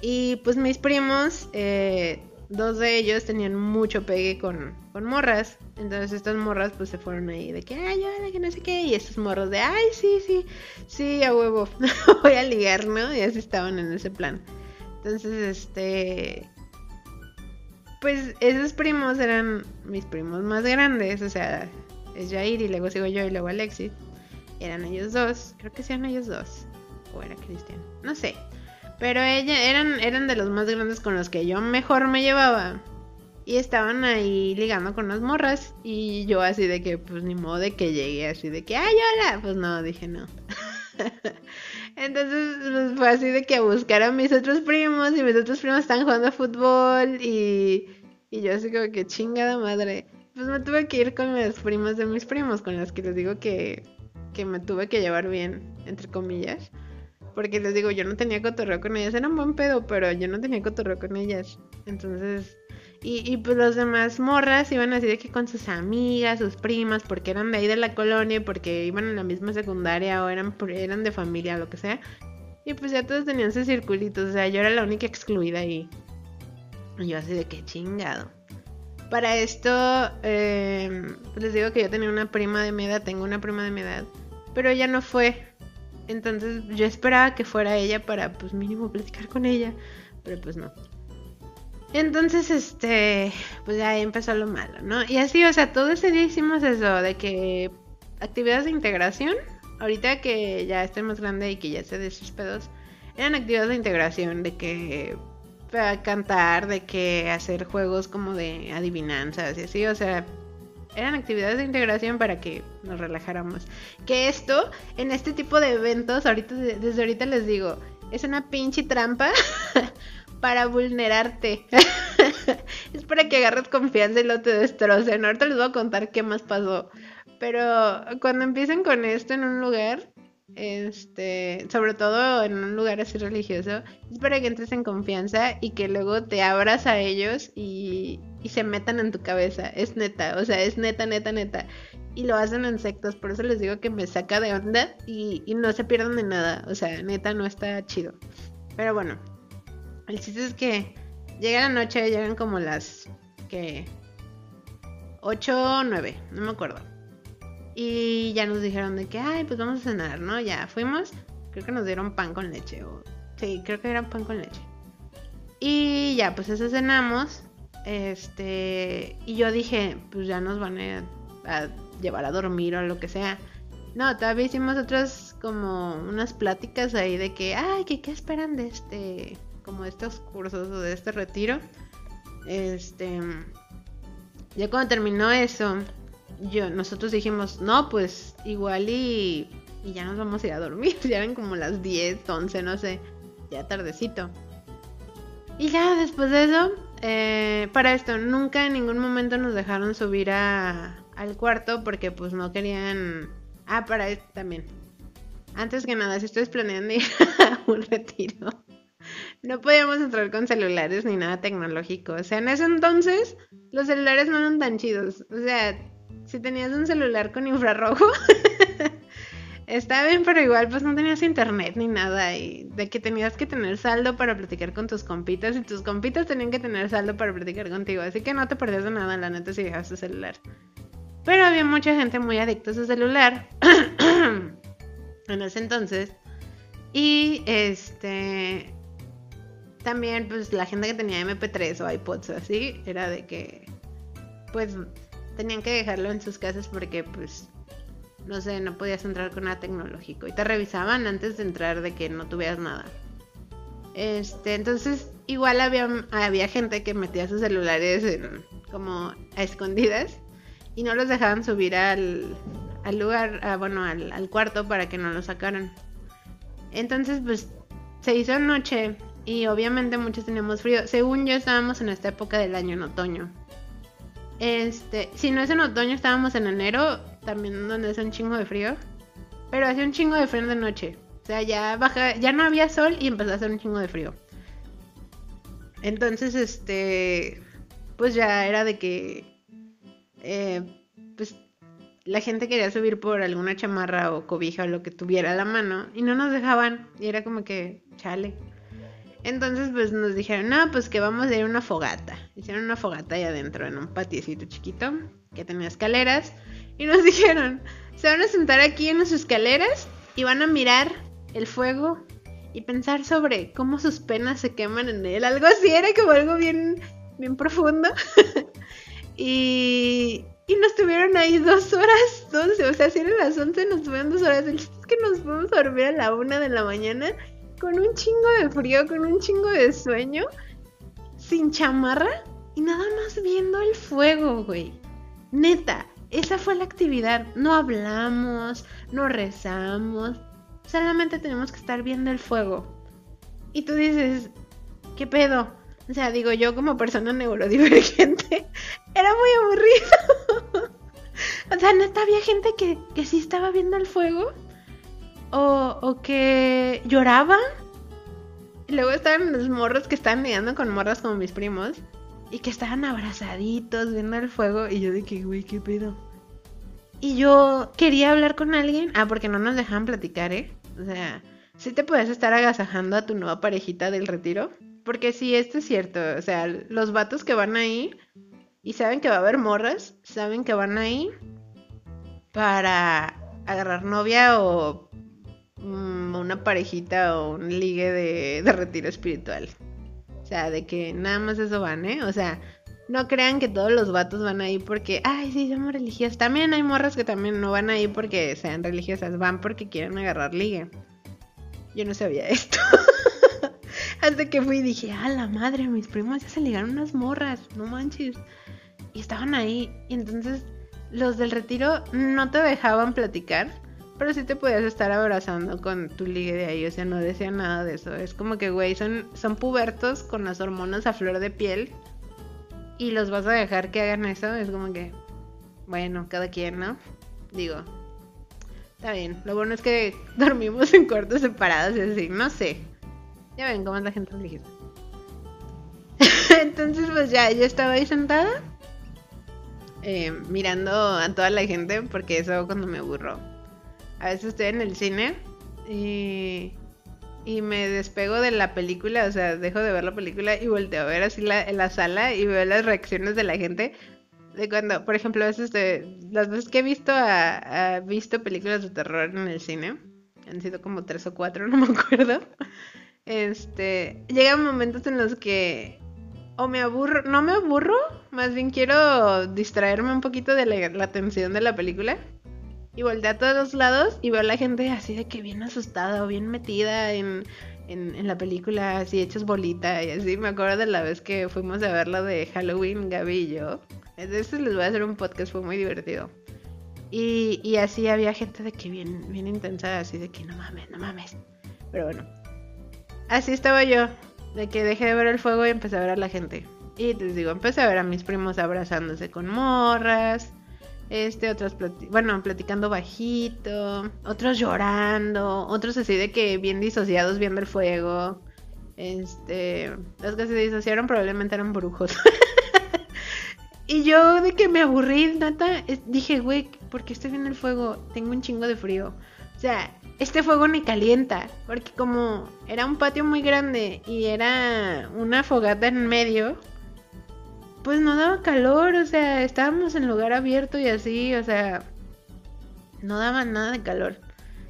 Y pues mis primos, eh, dos de ellos tenían mucho pegue con, con morras. Entonces estas morras pues se fueron ahí de que, ay, hola, que no sé qué. Y estos morros de, ay, sí, sí, sí, a huevo, [laughs] voy a ligar, ¿no? Y así estaban en ese plan. Entonces, este... Pues esos primos eran mis primos más grandes, o sea, es Jair y luego sigo yo y luego Alexis. Eran ellos dos, creo que sean ellos dos. O era Cristian, no sé. Pero ella, eran, eran de los más grandes con los que yo mejor me llevaba. Y estaban ahí ligando con las morras. Y yo así de que, pues ni modo de que llegué así de que, ay, hola. Pues no, dije no. [laughs] Entonces pues, fue así de que a buscar a mis otros primos. Y mis otros primos están jugando a fútbol. Y, y yo así como que chingada madre. Pues me tuve que ir con las primas de mis primos. Con las que les digo que, que me tuve que llevar bien, entre comillas. Porque les digo, yo no tenía cotorreo con ellas. Era un buen pedo, pero yo no tenía cotorreo con ellas. Entonces, y, pues los demás morras iban así de que con sus amigas, sus primas, porque eran de ahí de la colonia, porque iban en la misma secundaria o eran, eran de familia, lo que sea. Y pues ya todos tenían sus circulitos. O sea, yo era la única excluida ahí. Y yo así de que chingado. Para esto, eh, les digo que yo tenía una prima de mi edad, tengo una prima de mi edad, pero ella no fue. Entonces yo esperaba que fuera ella para pues mínimo platicar con ella, pero pues no. Entonces, este, pues ya empezó lo malo, ¿no? Y así, o sea, todo ese día hicimos eso, de que actividades de integración, ahorita que ya estoy más grande y que ya sé de esos pedos, eran actividades de integración, de que cantar, de que hacer juegos como de adivinanzas y así, o sea, eran actividades de integración para que nos relajáramos. Que esto, en este tipo de eventos, ahorita desde ahorita les digo, es una pinche trampa [laughs] para vulnerarte. [laughs] es para que agarres confianza y lo te destrocen. Ahorita les voy a contar qué más pasó. Pero cuando empiecen con esto en un lugar, este, sobre todo en un lugar así religioso, es para que entres en confianza y que luego te abras a ellos y, se metan en tu cabeza. Es neta, o sea, es neta, neta, neta. Y lo hacen en sectos, por eso les digo que me saca de onda y, y no se pierdan de nada. O sea, neta, no está chido. Pero bueno, el chiste es que llega la noche, llegan como las que 8 o 9, no me acuerdo. Y ya nos dijeron de que, ay, pues vamos a cenar, ¿no? Ya fuimos, creo que nos dieron pan con leche. O... Sí, creo que era pan con leche. Y ya, pues eso cenamos. Este, y yo dije, pues ya nos van a, llevar a dormir o lo que sea. No, todavía hicimos otras como unas pláticas ahí de que, ay, que qué esperan de este, como de estos cursos o de este retiro. Este, ya cuando terminó eso, yo, nosotros dijimos, no, pues igual y, y ya nos vamos a ir a dormir. [laughs] Ya eran como las 10, 11, no sé, ya tardecito. Y ya después de eso, eh, para esto, nunca en ningún momento nos dejaron subir a, al cuarto porque pues no querían... Ah, para esto también. Antes que nada, si ustedes planean ir [laughs] a un retiro, no podíamos entrar con celulares ni nada tecnológico. O sea, en ese entonces los celulares no eran tan chidos. O sea, si tenías un celular con infrarrojo, [laughs] estaba bien, pero igual pues no tenías internet ni nada. Y de que tenías que tener saldo para platicar con tus compitas y tus compitas tenían que tener saldo para platicar contigo. Así que no te perdías de nada, la neta, si dejas tu celular. Pero había mucha gente muy adicta a su celular [clears throat] en ese entonces. Y este. También, pues la gente que tenía MP3 o iPods así, era de que. Pues tenían que dejarlo en sus casas porque pues no sé, no podías entrar con nada tecnológico y te revisaban antes de entrar de que no tuvieras nada. Este, entonces igual había, había gente que metía sus celulares como a escondidas y no los dejaban subir al, al lugar, bueno, al, al cuarto para que no lo sacaran. Entonces, pues se hizo noche y obviamente muchos teníamos frío. Según yo estábamos en esta época del año, en otoño. Este, si no es en otoño, estábamos en enero, también donde hace un chingo de frío. Pero hace un chingo de frío de noche. O sea, ya baja, ya no había sol y empezó a hacer un chingo de frío. Entonces, este, pues ya era de que, eh, pues la gente quería subir por alguna chamarra o cobija o lo que tuviera a la mano y no nos dejaban. Y era como que, chale. Entonces, pues nos dijeron, no, pues que vamos a ir a una fogata. Hicieron una fogata ahí adentro, en un patiecito chiquito, que tenía escaleras. Y nos [laughs] dijeron, se van a sentar aquí en las escaleras y van a mirar el fuego y pensar sobre cómo sus penas se queman en él. Algo así, era como algo bien, bien profundo. [laughs] y, y nos tuvieron ahí dos horas, o sea, si eran las 11, nos tuvieron dos horas. El chiste es que nos fuimos a dormir a la una de la mañana con un chingo de frío, con un chingo de sueño, sin chamarra y nada más viendo el fuego, güey. Neta, esa fue la actividad. No hablamos, no rezamos, solamente tenemos que estar viendo el fuego. Y tú dices, ¿qué pedo? O sea, digo yo como persona neurodivergente, [laughs] era muy aburrido. [laughs] o sea, neta había gente que, que sí estaba viendo el fuego o, que lloraba. Y luego estaban los morros que estaban lidiando con morras como mis primos. Y que estaban abrazaditos viendo el fuego. Y yo de que, güey, qué pedo. Y yo quería hablar con alguien. Ah, porque no nos dejaban platicar, ¿eh? O sea, sí te puedes estar agasajando a tu nueva parejita del retiro. Porque sí, esto es cierto. O sea, los vatos que van ahí y saben que va a haber morras, saben que van ahí para agarrar novia o una parejita o un ligue de, retiro espiritual. O sea, de que nada más eso van, ¿eh? O sea, no crean que todos los vatos van ahí porque, ay, sí, somos religiosas. También hay morras que también no van ahí porque sean religiosas, van porque quieren agarrar ligue. Yo no sabía [laughs] esto. Hasta que fui y dije, ah, la madre, mis primos ya se ligaron unas morras, no manches. Y estaban ahí. Y entonces los del retiro no te dejaban platicar pero sí te podías estar abrazando con tu ligue de ahí, o sea, no decía nada de eso. Es como que, güey, son, son pubertos con las hormonas a flor de piel y los vas a dejar que hagan eso. Es como que, bueno, cada quien, ¿no? Digo, está bien. Lo bueno es que [laughs] dormimos en cuartos separados y así, no sé. Ya ven cómo es la gente religiosa. [laughs] Entonces, pues ya, yo estaba ahí sentada. Eh, mirando a toda la gente porque eso cuando me aburro a veces estoy en el cine y, y me despego de la película, o sea, dejo de ver la película y volteo a ver así la, la sala y veo las reacciones de la gente. De cuando, por ejemplo, a veces las veces que he visto, a, visto películas de terror en el cine, han sido como tres o cuatro, [laughs] no me acuerdo. Este, llegan momentos en los que o me aburro, no me aburro, más bien quiero distraerme un poquito de la, la atención de la película y volteé a todos lados y veo a la gente así de que bien asustada o bien metida en, en, la película, así hechos bolita y así. Me acuerdo de la vez que fuimos a ver la de Halloween, Gaby y yo. Entonces les voy a hacer un podcast, fue muy divertido. Y, y así había gente de que bien, bien intensa, así de que no mames, no mames. Pero bueno, así estaba yo, de que dejé de ver el fuego y empecé a ver a la gente. Y les digo, empecé a ver a mis primos abrazándose con morras este, otros, bueno, platicando bajito, otros llorando, otros así de que bien disociados viendo el fuego. Este, los que se disociaron probablemente eran brujos. [laughs] y yo de que me aburrí, nata, dije, güey, ¿por qué estoy viendo el fuego? Tengo un chingo de frío. O sea, este fuego me calienta, porque como era un patio muy grande y era una fogata en medio, pues no daba calor, o sea, estábamos en lugar abierto y así, o sea, no daba nada de calor.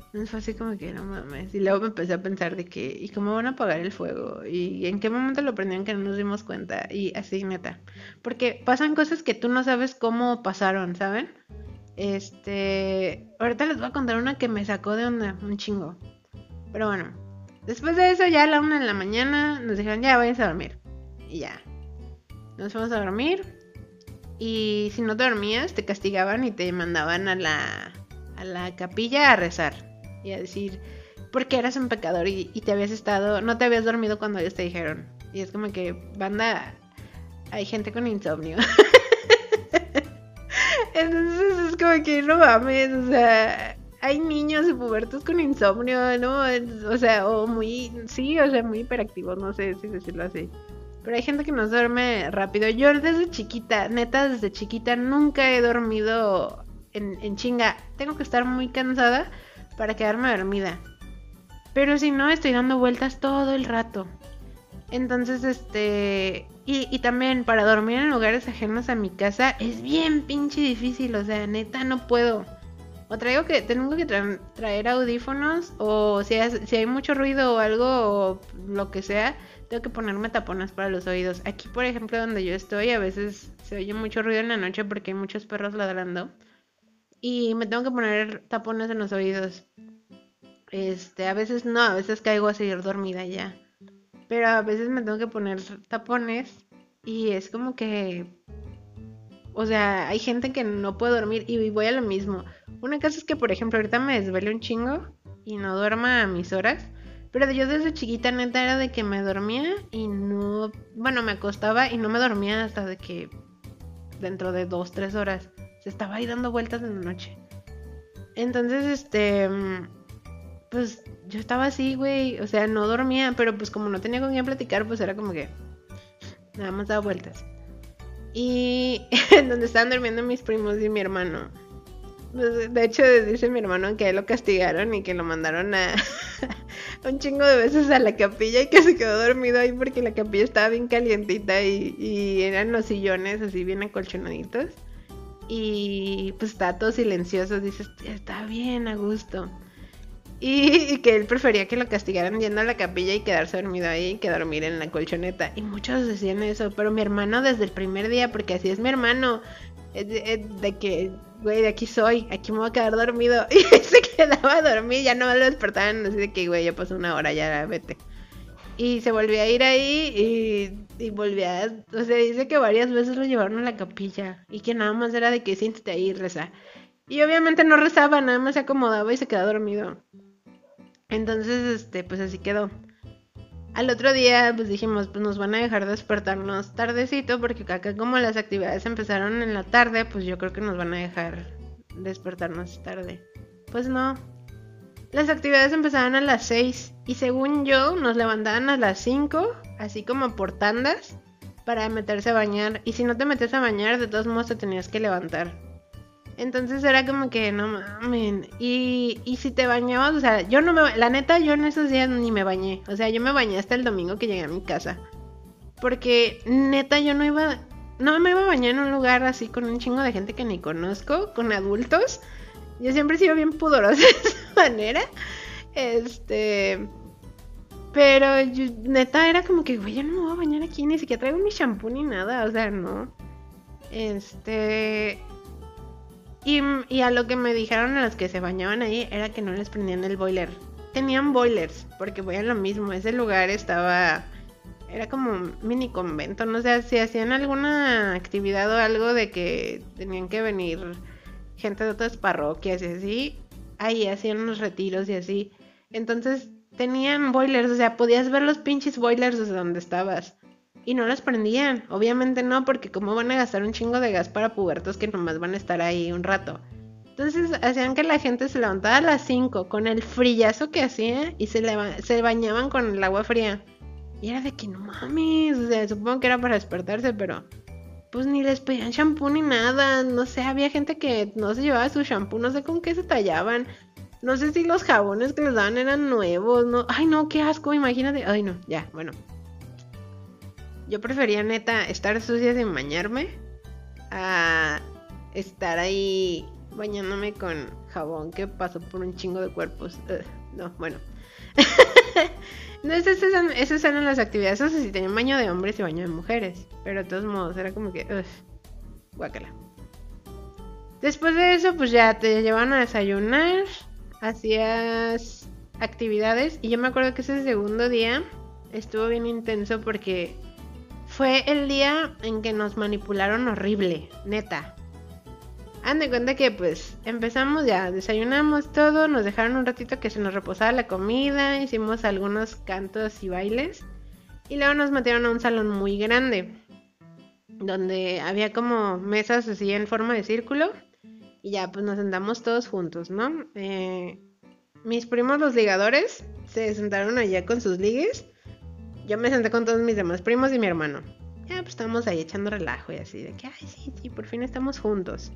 Entonces fue así como que no mames. Y luego me empecé a pensar de que, ¿y cómo van a apagar el fuego? ¿Y en qué momento lo prendieron que no nos dimos cuenta? Y así, neta. Porque pasan cosas que tú no sabes cómo pasaron, ¿saben? Este. Ahorita les voy a contar una que me sacó de onda, un chingo. Pero bueno. Después de eso, ya a la una de la mañana, nos dijeron, ya váyanse a dormir. Y ya, nos fuimos a dormir. Y si no dormías, te castigaban y te mandaban a la, a la capilla a rezar. Y a decir, porque eras un pecador y, te habías estado, no te habías dormido cuando ellos te dijeron. Y es como que, banda, hay gente con insomnio. [laughs] Entonces es como que no mames, o sea, hay niños y pubertos con insomnio, ¿no? O sea, o muy, sí, o sea, muy hiperactivos, no sé si decirlo así. Pero hay gente que no duerme rápido. Yo desde chiquita, neta, desde chiquita nunca he dormido en, chinga. Tengo que estar muy cansada para quedarme dormida. Pero si no, estoy dando vueltas todo el rato. Entonces, este... Y, y también para dormir en lugares ajenos a mi casa es bien pinche difícil, o sea, neta no puedo. O traigo que, tengo que traer audífonos, o si, si hay mucho ruido o algo, o lo que sea, tengo que ponerme tapones para los oídos. Aquí, por ejemplo, donde yo estoy, a veces se oye mucho ruido en la noche porque hay muchos perros ladrando. Y me tengo que poner tapones en los oídos. Este, a veces no, a veces caigo a seguir dormida ya. Pero a veces me tengo que poner tapones y es como que o sea, hay gente que no puede dormir y voy a lo mismo. Una cosa es que, por ejemplo, ahorita me desvele un chingo y no duerma a mis horas. Pero yo desde chiquita neta era de que me dormía y no... Bueno, me acostaba y no me dormía hasta de que dentro de dos, tres horas. Se estaba ahí dando vueltas en la noche. Entonces, este... Pues yo estaba así, güey. O sea, no dormía, pero pues como no tenía con quién platicar, pues era como que... Nada más daba vueltas. Y [laughs] donde estaban durmiendo mis primos y mi hermano. De hecho, dice mi hermano que lo castigaron y que lo mandaron a [laughs] un chingo de veces a la capilla y que se quedó dormido ahí porque la capilla estaba bien calientita y, eran los sillones así bien acolchonaditos. Y pues está todo silencioso, dices, está bien a gusto. Y, que él prefería que lo castigaran yendo a la capilla y quedarse dormido ahí que dormir en la colchoneta. Y muchos decían eso, pero mi hermano desde el primer día, porque así es mi hermano, de, que, güey, de aquí soy, aquí me voy a quedar dormido. [laughs] Y se quedaba dormido, ya no lo despertaban, así de que, güey, ya pasó una hora, ya vete. Y se volvió a ir ahí y, y volvía, o sea, dice que varias veces lo llevaron a la capilla y que nada más era de que siéntate ahí y reza. Y obviamente no rezaba, nada más se acomodaba y se quedaba dormido. Entonces, este, pues así quedó. Al otro día, pues dijimos, pues nos van a dejar despertarnos tardecito, porque acá como las actividades empezaron en la tarde, pues yo creo que nos van a dejar despertarnos tarde. Pues no. Las actividades empezaron a las 6 y según yo nos levantaban a las 5, así como por tandas, para meterse a bañar. Y si no te metes a bañar, de todos modos te tenías que levantar. Entonces era como que no mames. Y, y si te bañabas, o sea, yo no me. La neta, yo en esos días ni me bañé. O sea, yo me bañé hasta el domingo que llegué a mi casa. Porque neta, yo no iba. No me iba a bañar en un lugar así con un chingo de gente que ni conozco, con adultos. Yo siempre he sido bien pudorosa [laughs] de esa manera. Este. Pero neta era como que, güey, yo no me voy a bañar aquí, ni siquiera traigo mi shampoo ni nada, o sea, no. Este. Y, a lo que me dijeron a los que se bañaban ahí era que no les prendían el boiler. Tenían boilers, porque voy a lo mismo. Ese lugar estaba. Era como un mini convento. No sé si hacían alguna actividad o algo de que tenían que venir gente de otras parroquias y así. Ahí hacían unos retiros y así. Entonces tenían boilers, o sea, podías ver los pinches boilers desde donde estabas. Y no las prendían. Obviamente no, porque cómo van a gastar un chingo de gas para pubertos que nomás van a estar ahí un rato. Entonces hacían que la gente se levantara a las 5 con el frillazo que hacía y se, bañaban con el agua fría. Y era de que no mames, supongo que era para despertarse, pero pues ni les pedían shampoo ni nada. No sé, había gente que no se llevaba su shampoo, no sé con qué se tallaban. No sé si los jabones que les daban eran nuevos, no. Ay, no, qué asco, imagínate. Ay, no, ya, bueno. Yo prefería neta estar sucia sin bañarme a estar ahí bañándome con jabón que pasó por un chingo de cuerpos. no, bueno. [laughs] no, esas, esas, eran las actividades. Eso sí, tenía baño de hombres y baño de mujeres. Pero de todos modos, era como que... Ugh, guácala. Después de eso, pues ya te llevan a desayunar. Hacías actividades. Y yo me acuerdo que ese segundo día estuvo bien intenso porque fue el día en que nos manipularon horrible, neta. Han de cuenta que pues empezamos ya, desayunamos todo, nos dejaron un ratito que se nos reposara la comida, hicimos algunos cantos y bailes y luego nos metieron a un salón muy grande donde había como mesas así en forma de círculo y ya pues nos sentamos todos juntos, ¿no? Eh, mis primos los ligadores se sentaron allá con sus ligues yo me senté con todos mis demás primos y mi hermano. Ya, pues estamos ahí echando relajo y así, de que, ay, sí, sí, por fin estamos juntos.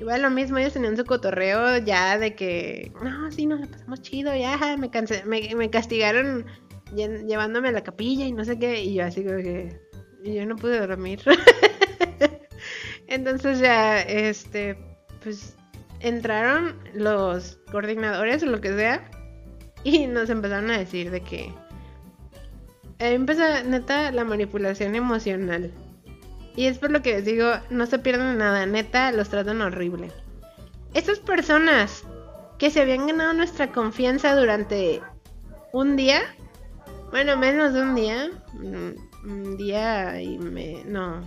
Igual lo mismo, ellos tenían su cotorreo ya de que, no, sí, nos la pasamos chido, ya, me, cansé, me, me castigaron llevándome a la capilla y no sé qué, y yo así como que, y yo no pude dormir. [laughs] Entonces ya, este, pues entraron los coordinadores o lo que sea y nos empezaron a decir de que empezó neta la manipulación emocional. Y es por lo que les digo, no se pierden nada, neta los tratan horrible. Estas personas que se habían ganado nuestra confianza durante un día, bueno, menos de un día, mm, un día y me... no,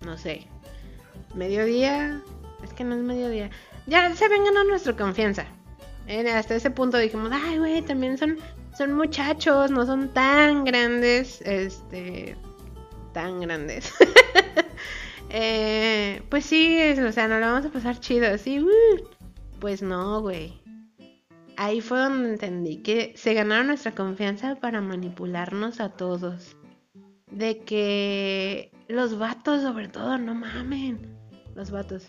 no sé, mediodía, es que no es mediodía, ya se habían ganado nuestra confianza. hasta ese punto dijimos, ay, güey, también son, son muchachos, no son tan grandes, este, tan grandes. [laughs] eh, pues sí, o sea, nos lo vamos a pasar chido, así, uh, pues no, güey. Ahí fue donde entendí que se ganaron nuestra confianza para manipularnos a todos. De que los vatos, sobre todo, no mamen. Los vatos.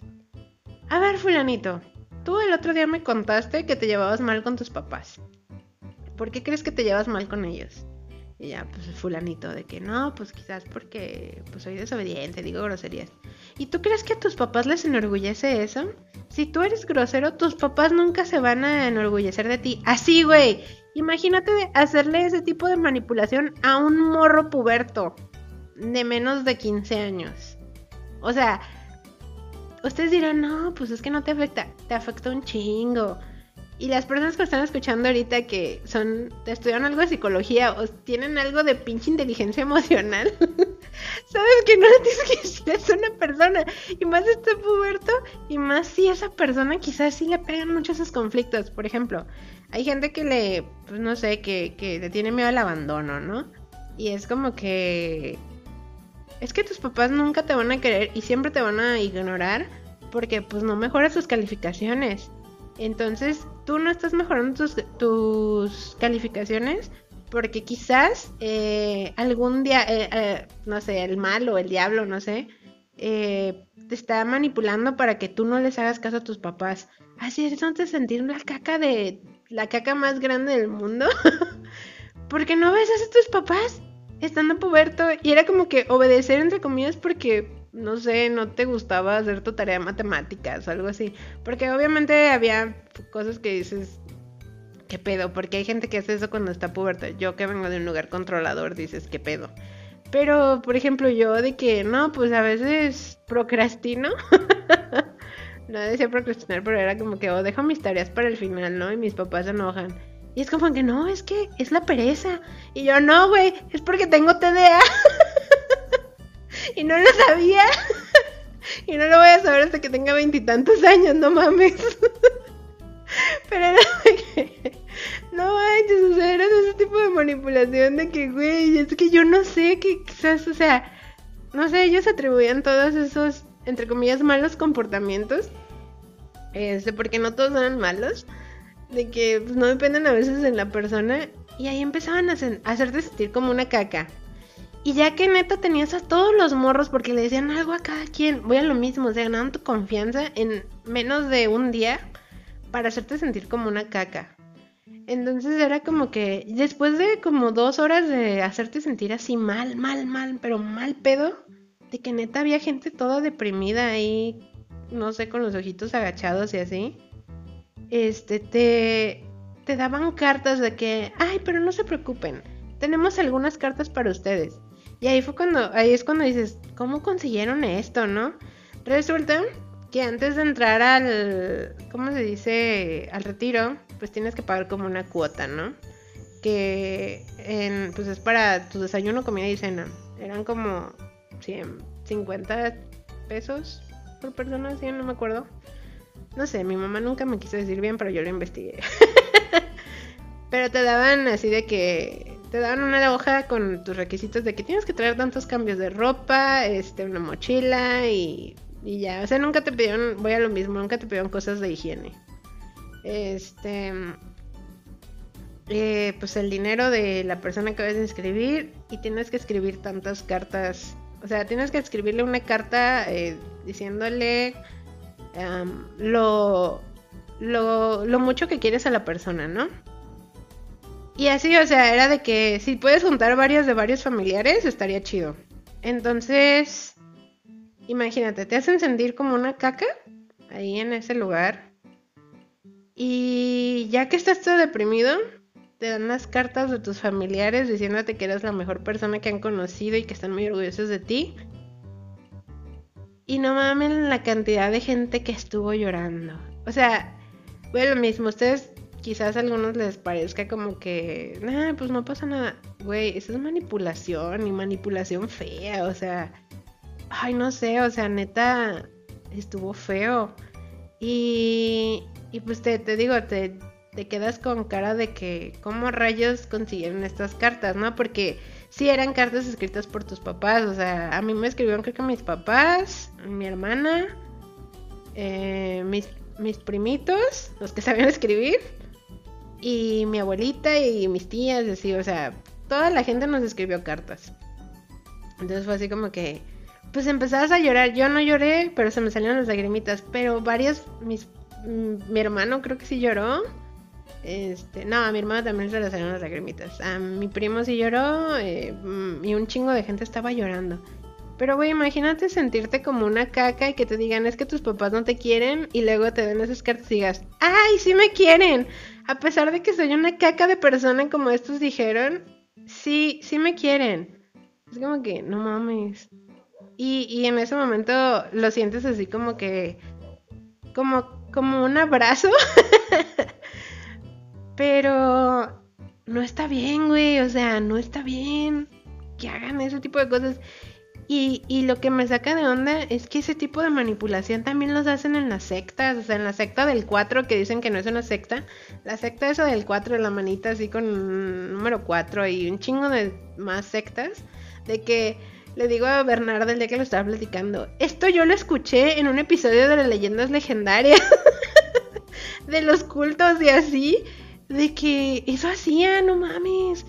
A ver, fulanito, tú el otro día me contaste que te llevabas mal con tus papás. ¿Por qué crees que te llevas mal con ellos? Y ya, pues fulanito, de que no, pues quizás porque pues soy desobediente, digo groserías. ¿Y tú crees que a tus papás les enorgullece eso? Si tú eres grosero, tus papás nunca se van a enorgullecer de ti. Así, güey. Imagínate hacerle ese tipo de manipulación a un morro puberto de menos de 15 años. O sea, ustedes dirán, no, pues es que no te afecta, te afecta un chingo. Y las personas que están escuchando ahorita que son, estudian algo de psicología o tienen algo de pinche inteligencia [laughs] emocional, [laughs] sabes que no [laughs] tienes que es una persona. Y más este puberto, y más si esa persona quizás sí le pegan mucho esos conflictos. Por ejemplo, hay gente que le, pues no sé, que, que le tiene miedo al abandono, ¿no? Y es como que es que tus papás nunca te van a querer y siempre te van a ignorar porque pues no mejoras tus calificaciones. Entonces tú no estás mejorando tus, calificaciones porque quizás eh, algún día, eh, eh, no sé, el mal o el diablo, no sé, te está manipulando para que tú no les hagas caso a tus papás. Así es, te sentir la caca de la caca más grande del mundo. [laughs] porque no ves a tus papás estando puberto y era como que obedecer entre comillas porque no sé, no te gustaba hacer tu tarea de matemáticas o algo así, porque obviamente había cosas que dices ¿qué pedo? Porque hay gente que hace eso cuando está puberto. Yo que vengo de un lugar controlador dices ¿qué pedo? Pero, por ejemplo, yo de que no, pues a veces procrastino. [laughs] no decía procrastinar, pero era como que, oh, dejo mis tareas para el final, ¿no? Y mis papás se enojan. Y es como que no, es que es la pereza. Y yo, no, güey, es porque tengo TDA. [laughs] y no lo sabía. y no lo voy a saber hasta que tenga veintitantos años, no mames. Pero era que. No manches, o sea, era ese tipo de manipulación de que, güey, es que yo no sé que quizás, o sea, no sé, ellos atribuían todos esos, entre comillas, malos comportamientos. Este, porque no todos eran malos de que pues, no dependen a veces en la persona y ahí empezaban a, hacerte sentir como una caca. Y ya que neta tenías a todos los morros porque le decían algo a cada quien, voy a lo mismo, o sea, ganaron tu confianza en menos de un día para hacerte sentir como una caca. Entonces era como que después de como dos horas de hacerte sentir así mal, mal, mal, pero mal pedo, de que neta había gente toda deprimida ahí, no sé, con los ojitos agachados y así este, te, te daban cartas de que, ay, pero no se preocupen, tenemos algunas cartas para ustedes. Y ahí fue cuando, ahí es cuando dices, ¿cómo consiguieron esto, no? Resulta que antes de entrar al, ¿cómo se dice? Al retiro, pues tienes que pagar como una cuota, ¿no? Que en, pues es para tu desayuno, comida y cena. Eran como 100, 50 pesos por persona, si no me acuerdo. No sé, mi mamá nunca me quiso decir bien, pero yo lo investigué. [laughs] pero te daban así de que te daban una hoja con tus requisitos de que tienes que traer tantos cambios de ropa, este, una mochila y, y ya. O sea, nunca te pidieron, voy a lo mismo, nunca te pidieron cosas de higiene. Este, eh, pues el dinero de la persona que vas a inscribir y tienes que escribir tantas cartas. O sea, tienes que escribirle una carta eh, diciéndole lo, lo, mucho que quieres a la persona, ¿no? Y así, o sea, era de que si puedes juntar varios de varios familiares, estaría chido. Entonces, imagínate, te hacen sentir como una caca ahí en ese lugar. Y ya que estás todo deprimido, te dan las cartas de tus familiares diciéndote que eres la mejor persona que han conocido y que están muy orgullosos de ti. Y no mamen la cantidad de gente que estuvo llorando. O sea, bueno, lo mismo, ustedes quizás a algunos les parezca como que, nah, pues no pasa nada. Güey, eso es manipulación y manipulación fea, o sea, ay, no sé, o sea, neta, estuvo feo. Y, y pues te, te digo, te, te quedas con cara de que, ¿cómo rayos consiguieron estas cartas, no? Porque sí eran cartas escritas por tus papás, o sea, a mí me escribieron creo que mis papás, mi hermana, eh, mis, mis primitos, los que sabían escribir, y mi abuelita y mis tías, así, o sea, toda la gente nos escribió cartas. Entonces fue así como que, pues empezabas a llorar. Yo no lloré, pero se me salieron las lagrimitas. Pero varios, mis, mm, mi hermano creo que sí lloró. Este, no, a mi hermano también se le salieron las lagrimitas. A mi primo sí lloró eh, mm, y un chingo de gente estaba llorando. Pero, güey, imagínate sentirte como una caca y que te digan es que tus papás no te quieren y luego te den esas cartas y digas, ¡ay, sí me quieren! A pesar de que soy una caca de persona como estos dijeron, sí, sí me quieren. Es como que, no mames. Y, y en ese momento lo sientes así como que, como, como un abrazo. [laughs] Pero no está bien, güey. O sea, no está bien que hagan ese tipo de cosas. Y, lo que me saca de onda es que ese tipo de manipulación también los hacen en las sectas. O sea, en la secta del 4, que dicen que no es una secta. La secta esa del 4 de la manita así con número 4 y un chingo de más sectas. De que le digo a Bernardo el día que lo estaba platicando. Esto yo lo escuché en un episodio de las leyendas legendarias. [laughs] de los cultos y así de que eso hacía, no mames.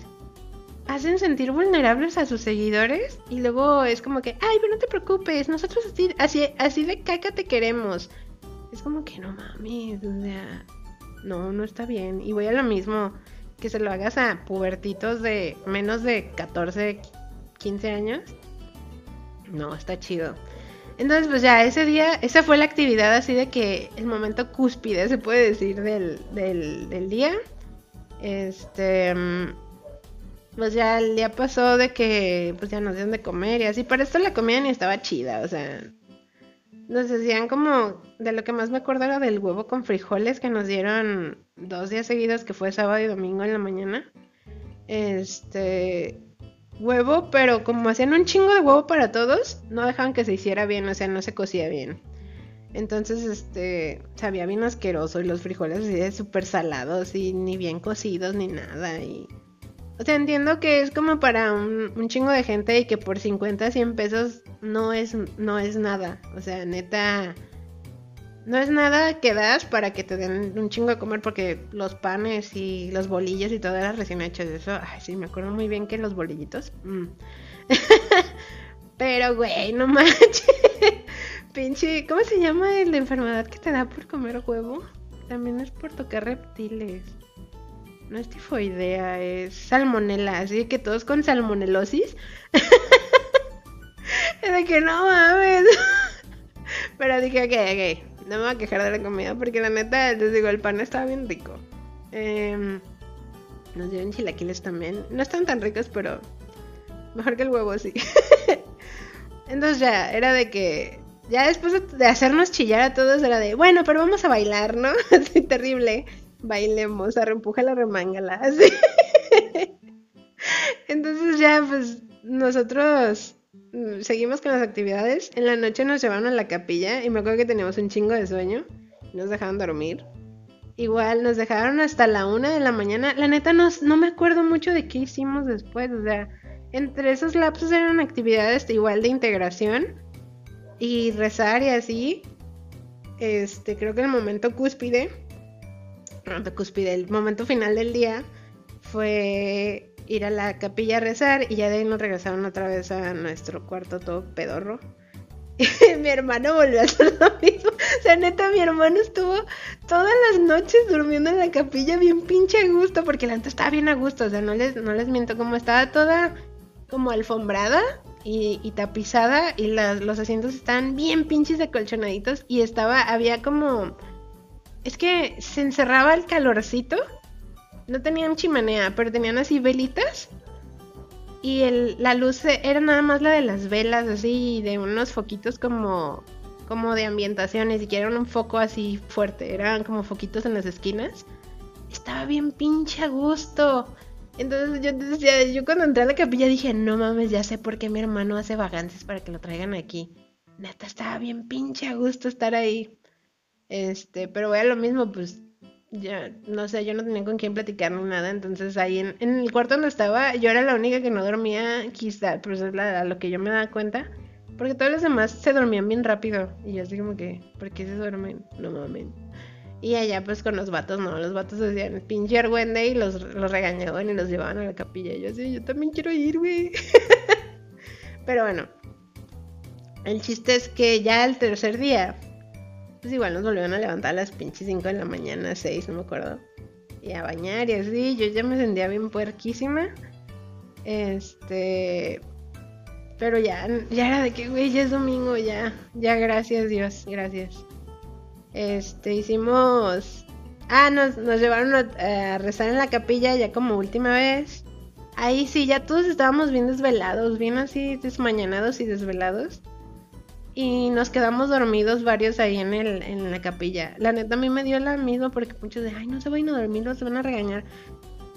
Hacen sentir vulnerables a sus seguidores y luego es como que, ay, pero no te preocupes, nosotros así, así, así de caca te queremos. Es como que no mames, o sea, no, no está bien. Y voy a lo mismo, que se lo hagas a pubertitos de menos de 14, 15 años. No, está chido. Entonces, pues ya ese día, esa fue la actividad así de que el momento cúspide, se puede decir, del, del, día. Este, pues ya el día pasó de que pues ya nos dieron de comer y así. Para esto la comida ni estaba chida, o sea, nos decían como, de lo que más me acuerdo era del huevo con frijoles que nos dieron dos días seguidos, que fue sábado y domingo en la mañana. Este, huevo, pero como hacían un chingo de huevo para todos, no dejaban que se hiciera bien, o sea, no se cocía bien. Entonces, este, sabía bien asqueroso y los frijoles así de súper salados y ni bien cocidos ni nada. Y, o sea, entiendo que es como para un, chingo de gente y que por 50, 100 pesos no es, no es nada. O sea, neta, no es nada que das para que te den un chingo de comer porque los panes y los bolillos y todo era recién hecho. Eso, ay, sí, me acuerdo muy bien que los bolillitos. Mm. [laughs] Pero, güey, no manches. [laughs] Pinche, ¿cómo se llama la enfermedad que te da por comer huevo? También es por tocar reptiles. No es tifoidea, es salmonela. Así que todos con salmonelosis. [laughs] de que no mames. [laughs] Pero dije, ok, ok no me voy a quejar de la comida porque la neta, les digo, el pan estaba bien rico. Em, nos dieron chilaquiles también. No están tan ricos, pero mejor que el huevo, sí. [laughs] Entonces ya, era de que... Ya después de hacernos chillar a todos era de, bueno, pero vamos a bailar, ¿no? Así terrible. Bailemos, a la remangala, así. [laughs] Entonces ya, pues nosotros Mm, seguimos con las actividades. En la noche nos llevaron a la capilla y me acuerdo que teníamos un chingo de sueño. Nos dejaron dormir. Igual nos dejaron hasta la una de la mañana. La neta no, no me acuerdo mucho de qué hicimos después. O sea, entre esos lapsos eran actividades igual de integración y rezar y así. Este, creo que el momento cúspide, momento cúspide, el momento final del día fue ir a la capilla a rezar y ya de ahí nos regresaron otra vez a nuestro cuarto todo pedorro. [laughs] mi hermano volvió a hacer lo mismo. O sea, neta, mi hermano estuvo todas las noches durmiendo en la capilla bien pinche a gusto, porque la neta estaba bien a gusto. O sea, no les, no les miento, como estaba toda como alfombrada y, tapizada y los asientos estaban bien pinches acolchonaditos y estaba, había como... Es que se encerraba el calorcito. No tenían chimenea, pero tenían así velitas y la luz era nada más la de las velas, así, de unos foquitos como, como de ambientación, ni siquiera un foco así fuerte, eran como foquitos en las esquinas. Estaba bien pinche a gusto. Entonces yo decía, yo cuando entré a la capilla dije, no mames, ya sé por qué mi hermano hace vacances para que lo traigan aquí. Neta, estaba bien pinche a gusto estar ahí. Este, pero a lo mismo, pues ya, no sé, yo no tenía con quién platicar ni nada, entonces ahí en, el cuarto donde estaba, yo era la única que no dormía, quizá, eso es a lo que yo me daba cuenta, porque todos los demás se dormían bien rápido, y yo así como que, ¿por qué se duermen? No mames. Y allá pues con los vatos, no, los vatos decían pinche argüende y los, los regañaban y los llevaban a la capilla, y yo así, yo también quiero ir, güey. [laughs] pero bueno, el chiste es que ya el tercer día pues igual nos volvieron a levantar a las pinches 5 de la mañana, 6, no me acuerdo. Y a bañar y así, yo ya me sentía bien puerquísima. Este. Pero ya, ya era de que, güey, ya es domingo, ya. Ya, gracias Dios, gracias. Este, hicimos. Ah, nos, nos llevaron a, a rezar en la capilla ya como última vez. Ahí sí, ya todos estábamos bien desvelados, bien así desmañanados y desvelados y nos quedamos dormidos varios ahí en, el, en la capilla. La neta a mí me dio la misma porque muchos de, ay, no se vayan a dormir, no se van a regañar.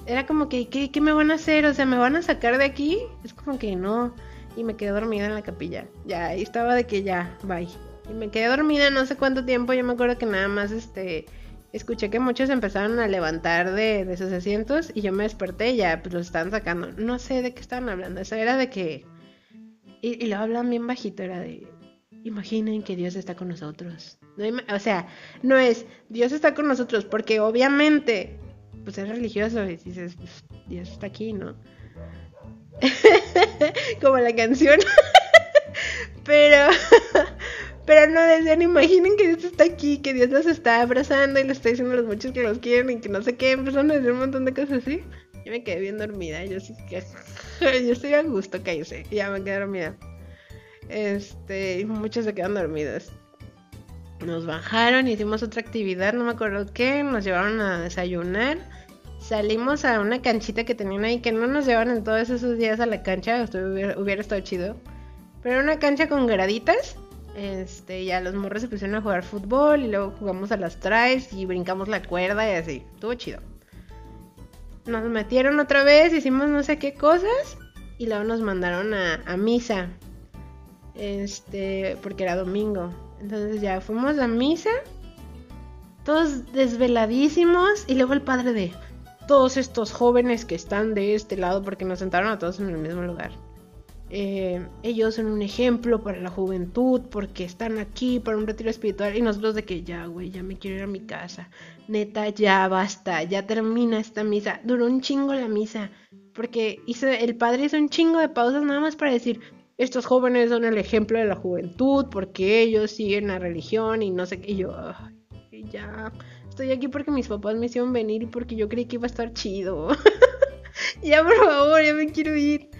Era como que, ¿qué, ¿qué, me van a hacer? O sea, ¿me van a sacar de aquí? Es como que no. Y me quedé dormida en la capilla. Ya, ahí estaba de que ya, bye. Y me quedé dormida no sé cuánto tiempo. Yo me acuerdo que nada más, este, escuché que muchos empezaron a levantar de, de sus asientos y yo me desperté y ya, pues los estaban sacando. No sé de qué estaban hablando. Eso era de que... Y, y lo hablan bien bajito, era de imaginen que Dios está con nosotros. o sea, no es Dios está con nosotros porque obviamente, pues es religioso y dices, pues, Dios está aquí, ¿no? [laughs] Como la canción. [laughs] pero, [laughs] pero no decían, imaginen que Dios está aquí, que Dios los está abrazando y le está diciendo a los muchos que los quieren y que no sé qué, empezaron a decir un montón de cosas así. Yo me quedé bien dormida, yo sí que, yo estoy a gusto, cállese, ya me quedé dormida. Este, y muchos se quedan dormidos. Nos bajaron, hicimos otra actividad, no me acuerdo qué, nos llevaron a desayunar. Salimos a una canchita que tenían ahí, que no nos llevaron en todos esos días a la cancha, hubiera, estado chido. Pero era una cancha con graditas. Este, ya los morros se pusieron a jugar fútbol y luego jugamos a las traes y brincamos la cuerda y así. Estuvo chido. Nos metieron otra vez, hicimos no sé qué cosas y luego nos mandaron a misa este, porque era domingo. Entonces ya fuimos a misa, todos desveladísimos, y luego el padre de todos estos jóvenes que están de este lado, porque nos sentaron a todos en el mismo lugar. Eh, ellos son un ejemplo para la juventud porque están aquí para un retiro espiritual y nosotros de que ya, güey, ya me quiero ir a mi casa. Neta, ya basta, ya termina esta misa. Duró un chingo la misa porque hizo, el padre hizo un chingo de pausas nada más para decir, estos jóvenes son el ejemplo de la juventud porque ellos siguen la religión y no sé qué. Yo, ya, estoy aquí porque mis papás me hicieron venir y porque yo creí que iba a estar chido. [laughs] ya, por favor, ya me quiero ir.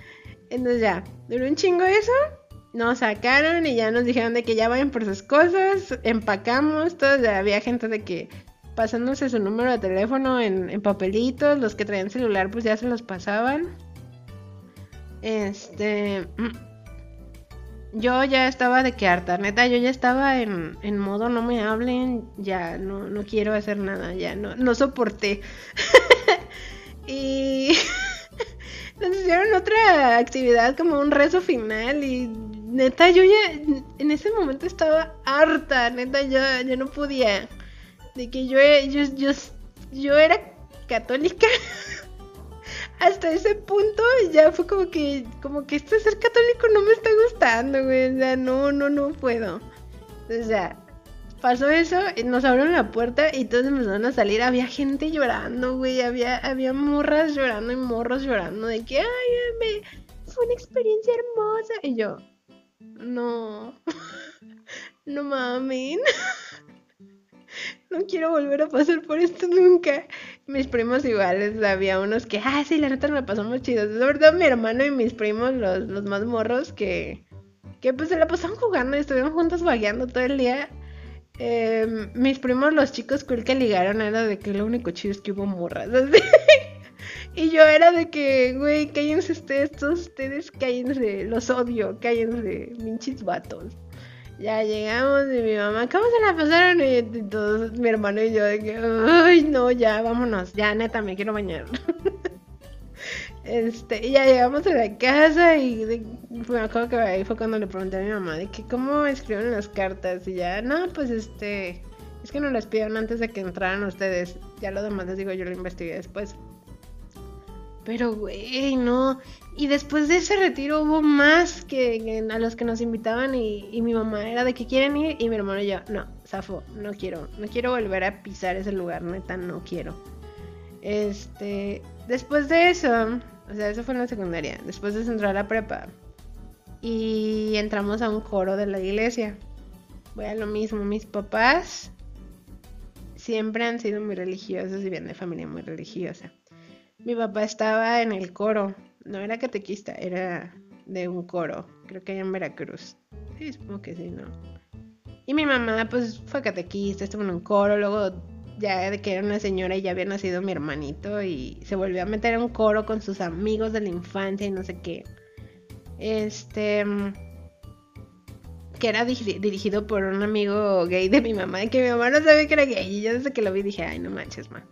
Entonces ya, duró un chingo eso. Nos sacaron y ya nos dijeron de que ya vayan por sus cosas. Empacamos, todos, había gente de que pasándose su número de teléfono en, en papelitos. Los que traían celular pues ya se los pasaban. Este... Yo ya estaba de que harta, neta, yo ya estaba en, en modo no me hablen, ya no, no quiero hacer nada, ya no, no soporté. [laughs] y [laughs] nos hicieron otra actividad como un rezo final y neta yo ya en ese momento estaba harta, neta yo, yo no podía. De que yo, yo, yo, yo era católica [laughs] hasta ese punto ya fue como que, como que este ser católico no me está gustando, güey. O sea, no, no, no puedo. O sea, pasó eso, nos abrieron la puerta y todos empezaron a salir. Había gente llorando, güey. Había, había morras llorando y morros llorando de que, ay, me, fue una experiencia hermosa. Y yo, No. [laughs] No mamen. [laughs] No quiero volver a pasar por esto nunca. Mis primos iguales, había unos que, ah, sí, la neta me pasó muy chido. De verdad, mi hermano y mis primos, los, los más morros, que, que pues se la pasaron jugando y estuvieron juntos vagueando todo el día. Em, mis primos, los chicos cool que ligaron, era de que lo único chido es que hubo morras. [laughs] y yo era de que, güey, cállense ustedes, todos ustedes cállense, los odio, cállense, minchis vatos. Ya llegamos y mi mamá, ¿cómo se la pasaron? Y todos, mi hermano y yo, de que, ay, no, ya, vámonos, ya, neta, me quiero bañar. [laughs] este, y ya llegamos a la casa y me acuerdo que ahí fue cuando le pregunté a mi mamá de que cómo escriben las cartas y ya, no, pues este, es que no las pidieron antes de que entraran ustedes, ya lo demás les digo, yo lo investigué después. Pero, güey, no. Y después de ese retiro hubo más que, a los que nos invitaban y, mi mamá era de que quieren ir y mi hermano y yo, no, Zafo, no quiero, no quiero volver a pisar ese lugar, neta, no quiero. Este, después de eso, o sea, eso fue en la secundaria, después de entrar a la prepa y entramos a un coro de la iglesia. Voy a lo mismo, mis papás siempre han sido muy religiosos y vienen de familia muy religiosa. Mi papá estaba en el coro, no era catequista, era de un coro, creo que allá en Veracruz. Sí, supongo que sí, ¿no? Y mi mamá, pues, fue catequista, estuvo en un coro, luego ya de que era una señora y ya había nacido mi hermanito y se volvió a meter en un coro con sus amigos de la infancia y no sé qué. Este que era dirigido por un amigo gay de mi mamá, y que mi mamá no sabía que era gay, y yo desde que lo vi dije, ay, no manches, man.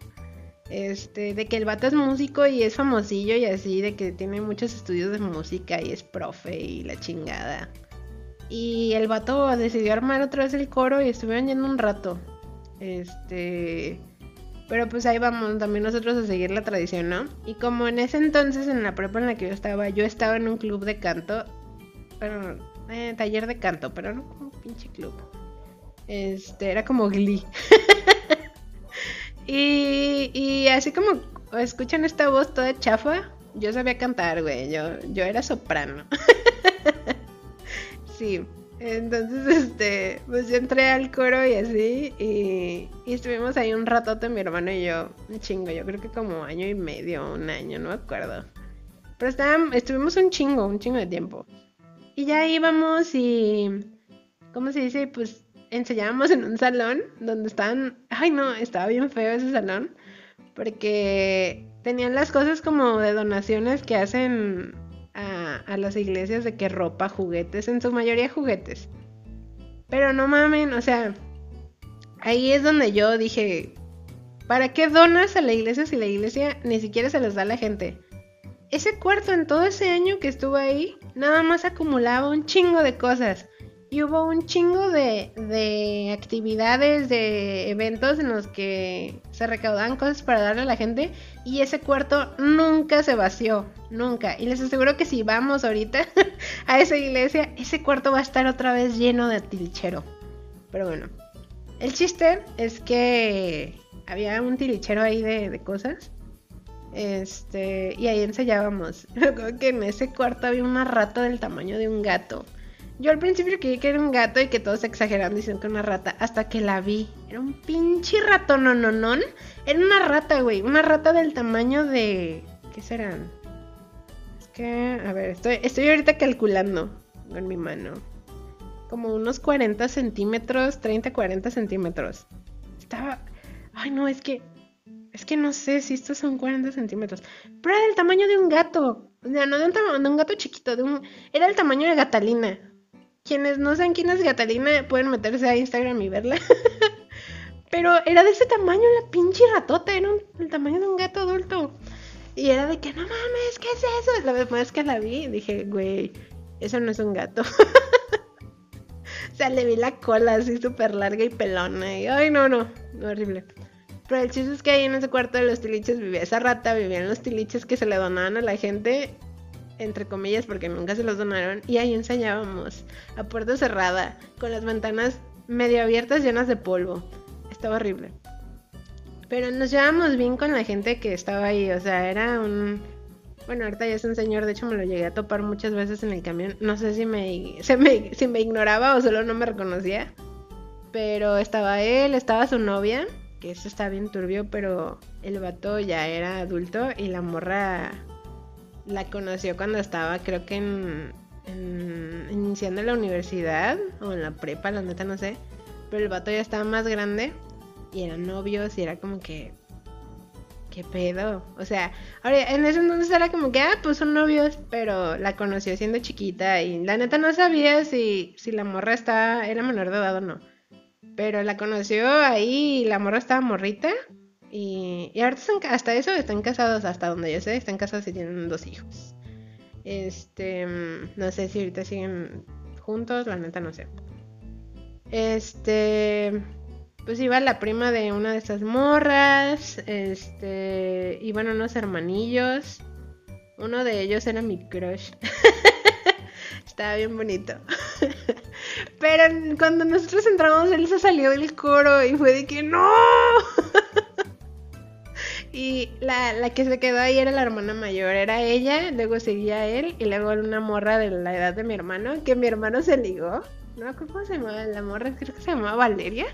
Este, de que el vato es músico y es famosillo y así, de que tiene muchos estudios de música y es profe y la chingada. Y el vato decidió armar otra vez el coro y estuvieron yendo un rato. Este. Pero pues ahí vamos también nosotros a seguir la tradición, ¿no? Y como en ese entonces, en la prepa en la que yo estaba, yo estaba en un club de canto. Bueno, eh, taller de canto, pero no como un pinche club. Este, era como Glee. [laughs] Y, así como escuchan esta voz toda chafa, yo sabía cantar, güey. Yo, yo era soprano. [laughs] sí. Entonces, este, pues yo entré al coro y así, y, estuvimos ahí un ratote, mi hermano y yo, un chingo, yo creo que como año y medio, un año, no me acuerdo. Pero estábamos, estuvimos un chingo, un chingo de tiempo. Y ya íbamos y, ¿cómo se dice? Pues enseñábamos en un salón donde estaban, ay no, estaba bien feo ese salón, porque tenían las cosas como de donaciones que hacen a, a las iglesias de que ropa, juguetes, en su mayoría juguetes. Pero no mamen, o sea, ahí es donde yo dije, ¿para qué donas a la iglesia si la iglesia ni siquiera se les da a la gente? Ese cuarto en todo ese año que estuvo ahí, nada más acumulaba un chingo de cosas. Y hubo un chingo de, de actividades, de eventos en los que se recaudaban cosas para darle a la gente. Y ese cuarto nunca se vació, nunca. Y les aseguro que si vamos ahorita [laughs] a esa iglesia, ese cuarto va a estar otra vez lleno de tilichero. Pero bueno, el chiste es que había un tilichero ahí de, de cosas. Este, y ahí ensayábamos. Creo [laughs] que en ese cuarto había una rata del tamaño de un gato. Yo al principio creí que era un gato y que todos exageraban diciendo que era una rata, hasta que la vi. Era un pinche rato, no, no. Era una rata, güey. Una rata del tamaño de. ¿Qué serán? Es que. A ver, estoy, estoy ahorita calculando con mi mano. Como unos 40 centímetros, 30, 40 centímetros. Estaba. Ay, no, es que. Es que no sé si estos son 40 centímetros. Pero era del tamaño de un gato. O sea, no de un, de un gato chiquito. Era el tamaño de Gatalina. Quienes no saben quién es Catalina pueden meterse a Instagram y verla. [laughs] Pero era de ese tamaño la pinche ratota, era el tamaño de un gato adulto. Y era de que, no mames, ¿qué es eso? La vez que la vi, dije, güey, eso no es un gato. [laughs] o sea, le vi la cola así súper larga y pelona. Y, ay, no, no, horrible. Pero el chiste es que ahí en ese cuarto de los tiliches vivía esa rata, vivían los tiliches que se le donaban a la gente entre comillas, porque nunca se los donaron, y ahí ensayábamos, a puerta cerrada, con las ventanas medio abiertas llenas de polvo. Estaba horrible. Pero nos llevábamos bien con la gente que estaba ahí, o sea, era un, Bueno, ahorita ya es un señor, de hecho me lo llegué a topar muchas veces en el camión. No sé si me, si me ignoraba o solo no me reconocía. Pero estaba él, estaba su novia, que eso está bien turbio, pero el vato ya era adulto y la morra la conoció cuando estaba, creo que en, iniciando la universidad o en la prepa, la neta no sé. Pero el vato ya estaba más grande y eran novios y era como que ¿qué pedo? O sea, ahora en ese entonces era como que, ah, pues son novios, pero la conoció siendo chiquita y la neta no sabía si, si la morra estaba, era menor de edad o no. Pero la conoció ahí y la morra estaba morrita. Y, y ahorita hasta eso están casados, hasta donde yo sé, están casados y tienen dos hijos. Este, no sé si ahorita siguen juntos, la neta no sé. Este, pues iba la prima de una de esas morras, este, iban unos hermanillos. Uno de ellos era mi crush. [laughs] Estaba bien bonito. [laughs] Pero cuando nosotros entramos, él se salió del coro y fue de que no. Y la, la, que se quedó ahí era la hermana mayor, era ella, luego seguía él y luego una morra de la edad de mi hermano, que mi hermano se ligó. No cómo se llamaba la morra, creo que se llamaba Valeria.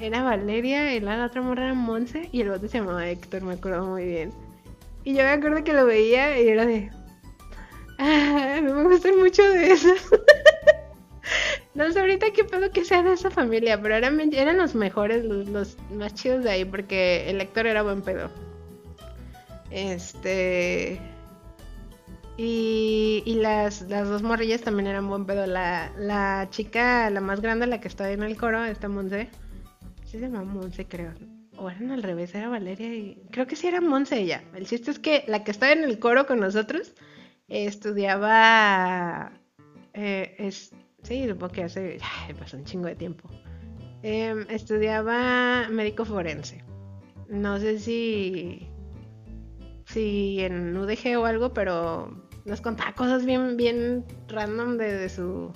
Era Valeria y la otra morra era Monse y el otro se llamaba Héctor, me acuerdo muy bien. Y yo me acuerdo que lo veía y era de... Ah, me gustan mucho de eso. [laughs] no sé ahorita qué pedo que sea de esa familia, pero eran, eran los mejores, los, más chidos de ahí, porque el Héctor era buen pedo. Este... Y, y las, las dos morrillas también eran buen pedo. La, la chica, la más grande, la que está en el coro, esta Monse se llama Monse, creo. O eran al revés, era Valeria y. Creo que sí era Monse ella. El chiste es que la que estaba en el coro con nosotros estudiaba. Eh, sí, supongo que hace. Ya, pasó un chingo de tiempo. Em, estudiaba médico forense. No sé si. Si en UDG o algo, pero nos contaba cosas bien, bien random de su,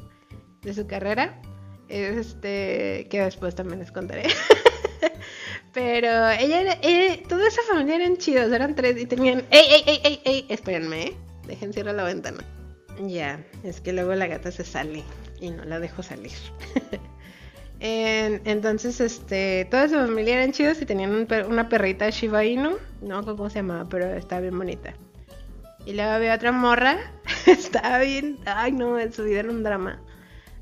de su carrera. Este, que después también les contaré. [laughs] Pero ella era, eh, toda esa familia eran chidos, eran tres y tenían... ¡Ey, ey, ey, ey, ey! Espérenme, ¿eh? Dejen cierrar la ventana. Ya, es que luego la gata se sale y no la dejo salir. [laughs] entonces, este, toda esa familia eran chidos y tenían una perrita Shiba Inu, no cómo se llamaba, pero estaba bien bonita. Y luego había otra morra, [laughs] estaba bien, ay no, su vida era un drama.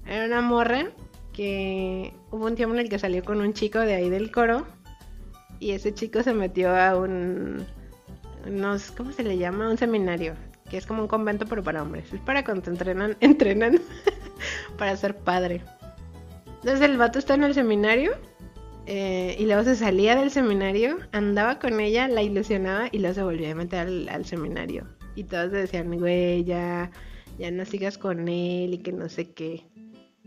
Era una morra que hubo un tiempo en el que salió con un chico de ahí del coro y ese chico se metió a un unos, ¿cómo se le llama? Un seminario, que es como un convento pero para hombres. Es para cuando entrenan, [laughs] entrenan para ser padre. Entonces el vato está en el seminario eh, y luego se salía del seminario, andaba con ella, la ilusionaba y luego se volvía a meter al, seminario. Y todos decían, güey, ya, ya no sigas con él y que no sé qué.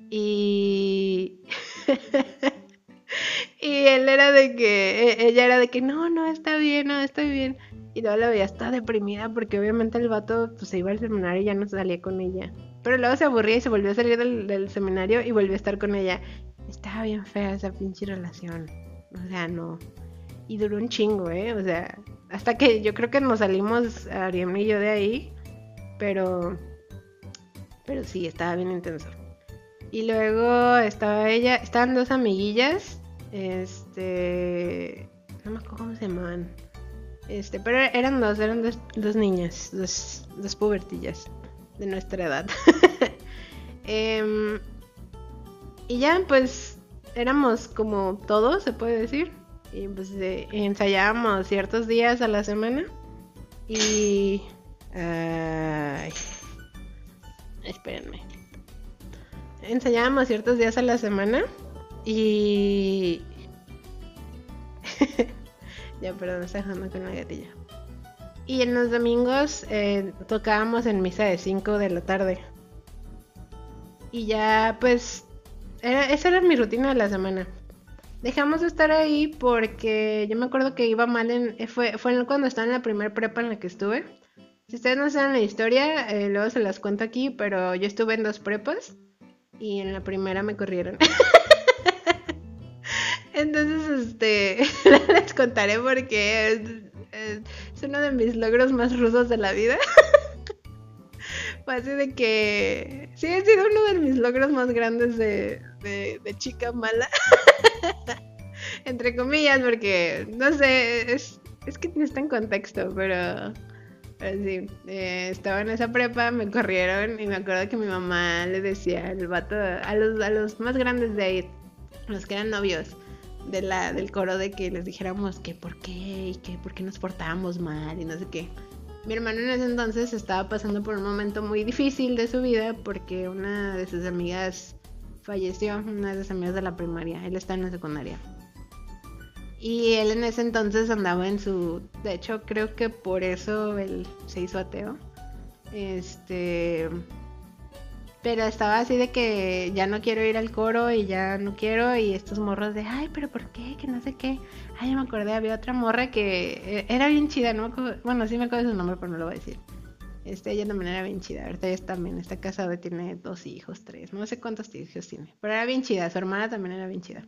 Y... [laughs] y él era de que, e, ella era de que, no, no, está bien, no, estoy bien. Y luego la veía está deprimida porque obviamente el vato pues, se iba al seminario y ya no salía con ella. Pero luego se aburría y se volvió a salir del, seminario y volvió a estar con ella. Estaba bien fea esa pinche relación. O sea, no. Y duró un chingo, ¿eh? O sea, hasta que yo creo que nos salimos, Ariadne y yo de ahí. Pero... Pero sí, estaba bien intenso. Y luego estaba ella, estaban dos amiguillas, este, no me acuerdo cómo se llamaban, este, pero eran dos, eran dos, niñas, dos, dos pubertillas de nuestra edad. [laughs] Em, y ya, pues, éramos como todos, se puede decir. Y pues ensayábamos ciertos días a la semana. Y... Espérenme ensayábamos ciertos días a la semana y... [laughs] ya, perdón, estoy dejando con la gatilla. Y en los domingos eh, tocábamos en misa de 5 de la tarde. Y ya, pues, esa era mi rutina de la semana. Dejamos de estar ahí porque yo me acuerdo que iba mal en... Eh, fue, fue cuando estaba en la primera prepa en la que estuve. Si ustedes no saben la historia, eh, luego se las cuento aquí, pero yo estuve en dos prepas y en la primera me corrieron. [laughs] Entonces, este, [laughs] les contaré porque es uno de mis logros más rudos de la vida. [laughs] Fue de que sí ha sido uno de mis logros más grandes de, de, chica mala. [laughs] Entre comillas, porque no sé, es, es que no está en contexto, pero sí, eh, estaba en esa prepa, me corrieron y me acuerdo que mi mamá le decía al vato, a los, a los más grandes de ahí, los que eran novios de la, del coro, de que les dijéramos que por qué y que por qué nos portábamos mal y no sé qué. Mi hermano en ese entonces estaba pasando por un momento muy difícil de su vida porque una de sus amigas falleció, una de sus amigas de la primaria, él está en la secundaria. Y él en ese entonces andaba en su... De hecho, creo que por eso él se hizo ateo. Este... Pero estaba así de que ya no quiero ir al coro y ya no quiero. Y estos morros de, ay, pero ¿por qué? Que no sé qué. Ay, me acordé, había otra morra que era bien chida, ¿no? Bueno, sí me acuerdo su nombre, pero no lo voy a decir. Este, ella también era bien chida. Ahorita ella también está casada y tiene dos hijos, tres. No sé cuántos hijos tiene. Pero era bien chida. Su hermana también era bien chida.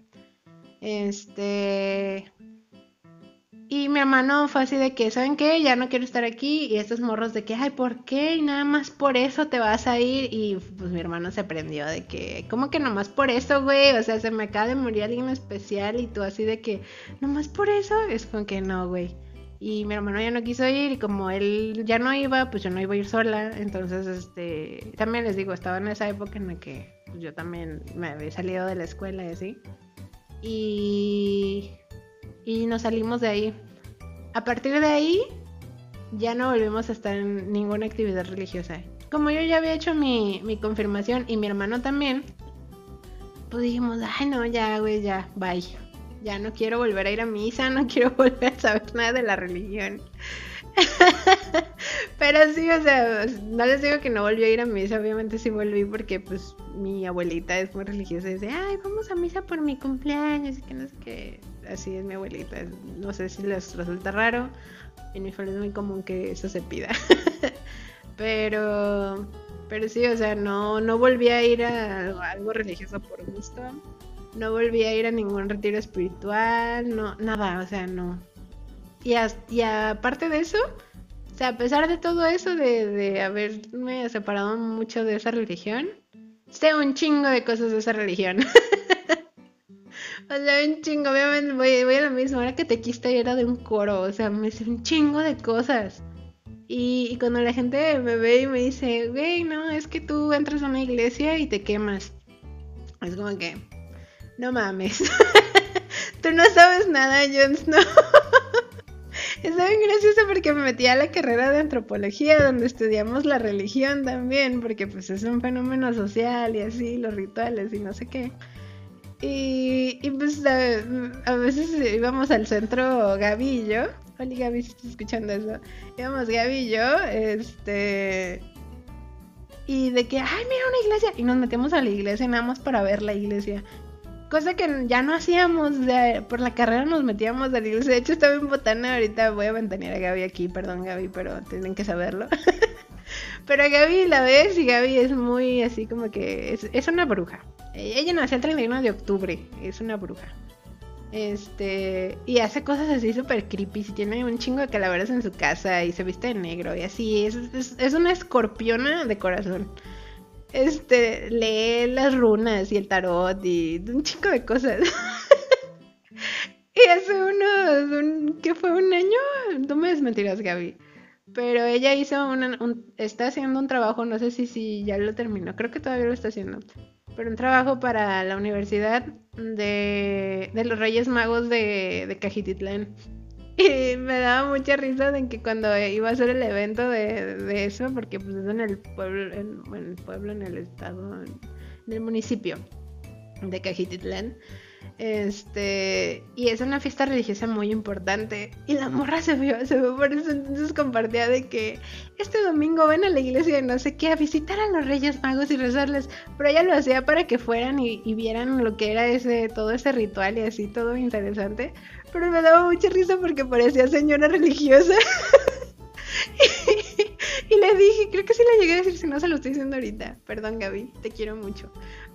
Este. Y mi hermano fue así de que, ¿saben qué? Ya no quiero estar aquí. Y estos morros de que, ay, ¿por qué? Y nada más por eso te vas a ir. Y pues mi hermano se prendió de que, ¿cómo que nomás por eso, güey? O sea, se me acaba de morir alguien especial. Y tú así de que, ¿nomás por eso? Es como que no, güey. Y mi hermano ya no quiso ir. Y como él ya no iba, pues yo no iba a ir sola. Entonces, este, también les digo, estaba en esa época en la que pues, yo también me había salido de la escuela y así y, y nos salimos de ahí. A partir de ahí ya no volvimos a estar en ninguna actividad religiosa. Como yo ya había hecho mi, mi confirmación y mi hermano también, pues dijimos, ay no, ya, güey, ya, bye. Ya no quiero volver a ir a misa, no quiero [laughs] volver a saber nada de la religión. [laughs] Pero sí, o sea, no les digo que no volví a ir a misa, obviamente sí volví porque pues mi abuelita es muy religiosa y dice, ay, vamos a misa por mi cumpleaños y que no sé qué. Así es mi abuelita. No sé si les resulta raro. En mi familia es muy común que eso se pida. [laughs] pero, pero sí, o sea, no, no volví a ir a algo religioso por gusto. No volví a ir a ningún retiro espiritual, no, nada, o sea, no. Y, y aparte de eso, o sea, a pesar de todo eso, de, de haberme separado mucho de esa religión, sé un chingo de cosas de esa religión. [laughs] o sea, un chingo, obviamente voy, voy a lo mismo. Ahora que te quiste era de un coro, o sea, me sé un chingo de cosas. Y, y, cuando la gente me ve y me dice, güey, no, es que tú entras a una iglesia y te quemas. Es como que, no mames. [laughs] tú no sabes nada, Jon Snow. [laughs] Está bien gracioso porque me metí a la carrera de antropología donde estudiamos la religión también, porque pues es un fenómeno social y así, los rituales y no sé qué. Y, y pues a, veces íbamos al centro Gaby y yo. Hola Gaby, si estás escuchando eso. Íbamos Gaby y yo, este... Y de que, ay, mira una iglesia. Y nos metemos a la iglesia nada más para ver la iglesia. Cosa que ya no hacíamos, por la carrera nos metíamos de iglesia. De hecho, estaba en botana, ahorita voy a ventanear a Gaby aquí, perdón Gaby, pero tienen que saberlo. [laughs] pero a Gaby la ves y Gaby es muy así como que es, una bruja. Ella nació el 31 de octubre, es una bruja. Este, y hace cosas así súper creepy. Si tiene un chingo de calaveras en su casa y se viste de negro y así. Es, es una escorpiona de corazón este, lee las runas y el tarot y un chico de cosas. [laughs] y hace unos, un, ¿qué fue? ¿Un año? No me desmentirás, Gaby. Pero ella hizo una, un, está haciendo un trabajo, no sé si, si ya lo terminó, creo que todavía lo está haciendo. Pero un trabajo para la Universidad de, de los Reyes Magos de, de Cajititlán. Y me daba mucha risa de que cuando iba a ser el evento de, eso, porque pues es en el pueblo, en, el pueblo, en el estado, en, el municipio de Cajititlán. Este, y es una fiesta religiosa muy importante. Y la morra se vio, se vio por eso. Entonces compartía de que este domingo ven a la iglesia y no sé qué, a visitar a los Reyes Magos y rezarles. Pero ella lo hacía para que fueran y vieran lo que era ese, todo ese ritual y así, todo interesante. Pero me daba mucha risa porque parecía señora religiosa. [laughs] y, le dije creo que sí le llegué a decir, si no se lo estoy diciendo ahorita. Perdón, Gaby, te quiero mucho.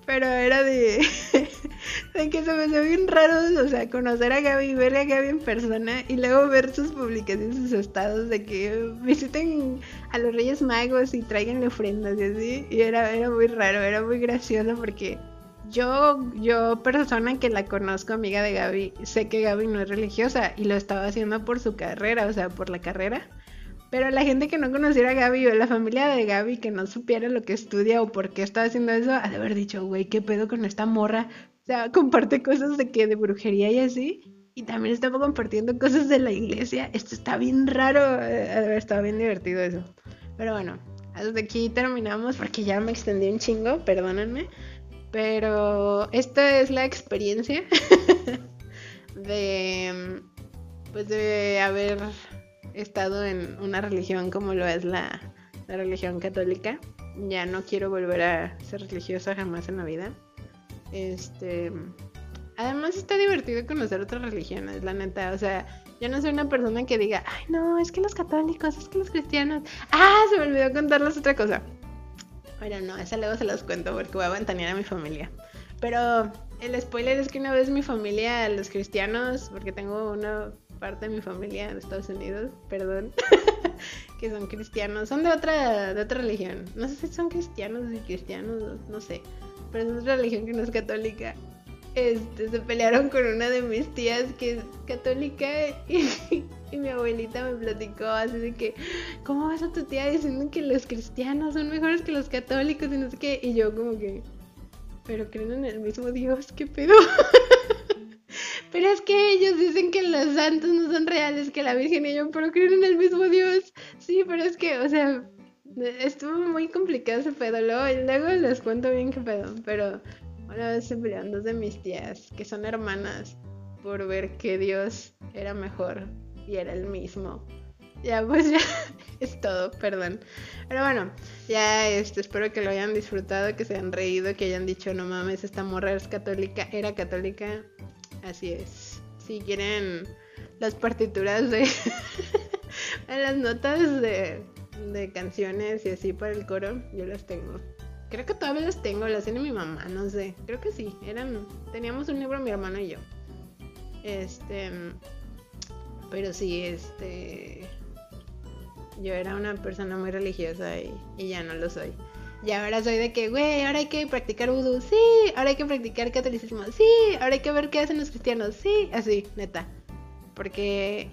Pero era de, [laughs] de que se me hace bien raro, o sea, conocer a Gaby, ver a Gaby en persona y luego ver sus publicaciones, sus estados de que visiten a los Reyes Magos y traigan ofrendas y así. Y era, era muy raro, era muy gracioso porque yo, yo, persona que la conozco, amiga de Gaby, sé que Gaby no es religiosa y lo estaba haciendo por su carrera, o sea, por la carrera. Pero la gente que no conociera a Gaby o la familia de Gaby que no supiera lo que estudia o por qué está haciendo eso, ha de haber dicho, güey, ¿qué pedo con esta morra? O sea, [laughs] comparte cosas de que de brujería y así. Y también estaba compartiendo cosas de la iglesia. Esto está bien raro. Eh, ha de haber estado bien divertido eso. Pero bueno, hasta aquí terminamos porque ya me extendí un chingo, perdónenme. Pero esta es la experiencia [laughs] de pues de haber estado en una religión como lo es la, religión católica. Ya no quiero volver a ser religiosa jamás en la vida. Este. Además está divertido conocer otras religiones, la neta. O sea, yo no soy una persona que diga, ay no, es que los católicos, es que los cristianos. Ah, se me olvidó contarles otra cosa. Bueno, no, esa luego se las cuento porque voy a ventanear a mi familia. Pero el spoiler es que una vez mi familia, los cristianos, porque tengo una parte de mi familia en Estados Unidos, perdón, [laughs] que son cristianos, son de otra, de otra religión. No sé si son cristianos y cristianos, no sé, pero es otra religión que no es católica. Este, se pelearon con una de mis tías que es católica [laughs] y, y, mi abuelita me platicó así de que, ¿cómo vas a tu tía diciendo que los cristianos son mejores que los católicos y no sé qué? Y yo como que, pero creen en el mismo Dios, ¿qué pedo? [laughs] Pero es que ellos dicen que los santos no son reales, que la Virgen y yo, pero creen en el mismo Dios. Sí, pero es que, o sea, estuvo muy complicado ese pedo. Luego, luego les cuento bien qué pedo. Pero una vez se pelearon dos de mis tías, que son hermanas, por ver que Dios era mejor y era el mismo. Ya, pues [laughs] ya es todo, perdón. Pero bueno, ya este, espero que lo hayan disfrutado, que se hayan reído, que hayan dicho, no mames, esta morra es católica, era católica Así es. Si quieren las partituras [laughs] de las notas de, de canciones y así para el coro, yo las tengo. Creo que todavía las tengo, las tiene mi mamá, no sé. Creo que sí. Eran. Teníamos un libro mi hermano y yo. Este. Pero sí, este. Yo era una persona muy religiosa y, y ya no lo soy. Y ahora soy de que, güey, ahora hay que practicar vudú, sí, ahora hay que practicar catolicismo, sí, ahora hay que ver qué hacen los cristianos, sí, así, neta. Porque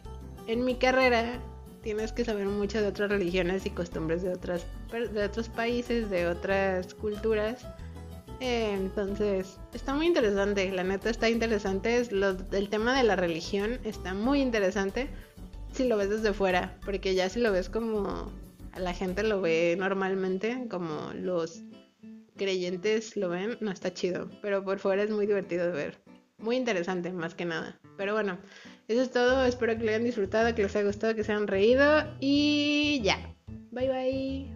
en mi carrera tienes que saber mucho de otras religiones y costumbres de, otras, de otros países, de otras culturas. entonces, está muy interesante, la neta está interesante. Es el tema de la religión está muy interesante si lo ves desde fuera, porque ya si lo ves como la gente lo ve normalmente, como los creyentes lo ven, no está chido, pero por fuera es muy divertido de ver. Muy interesante, más que nada. Pero bueno, eso es todo. Espero que lo hayan disfrutado, que les haya gustado, que se hayan reído. Y ya. Bye bye.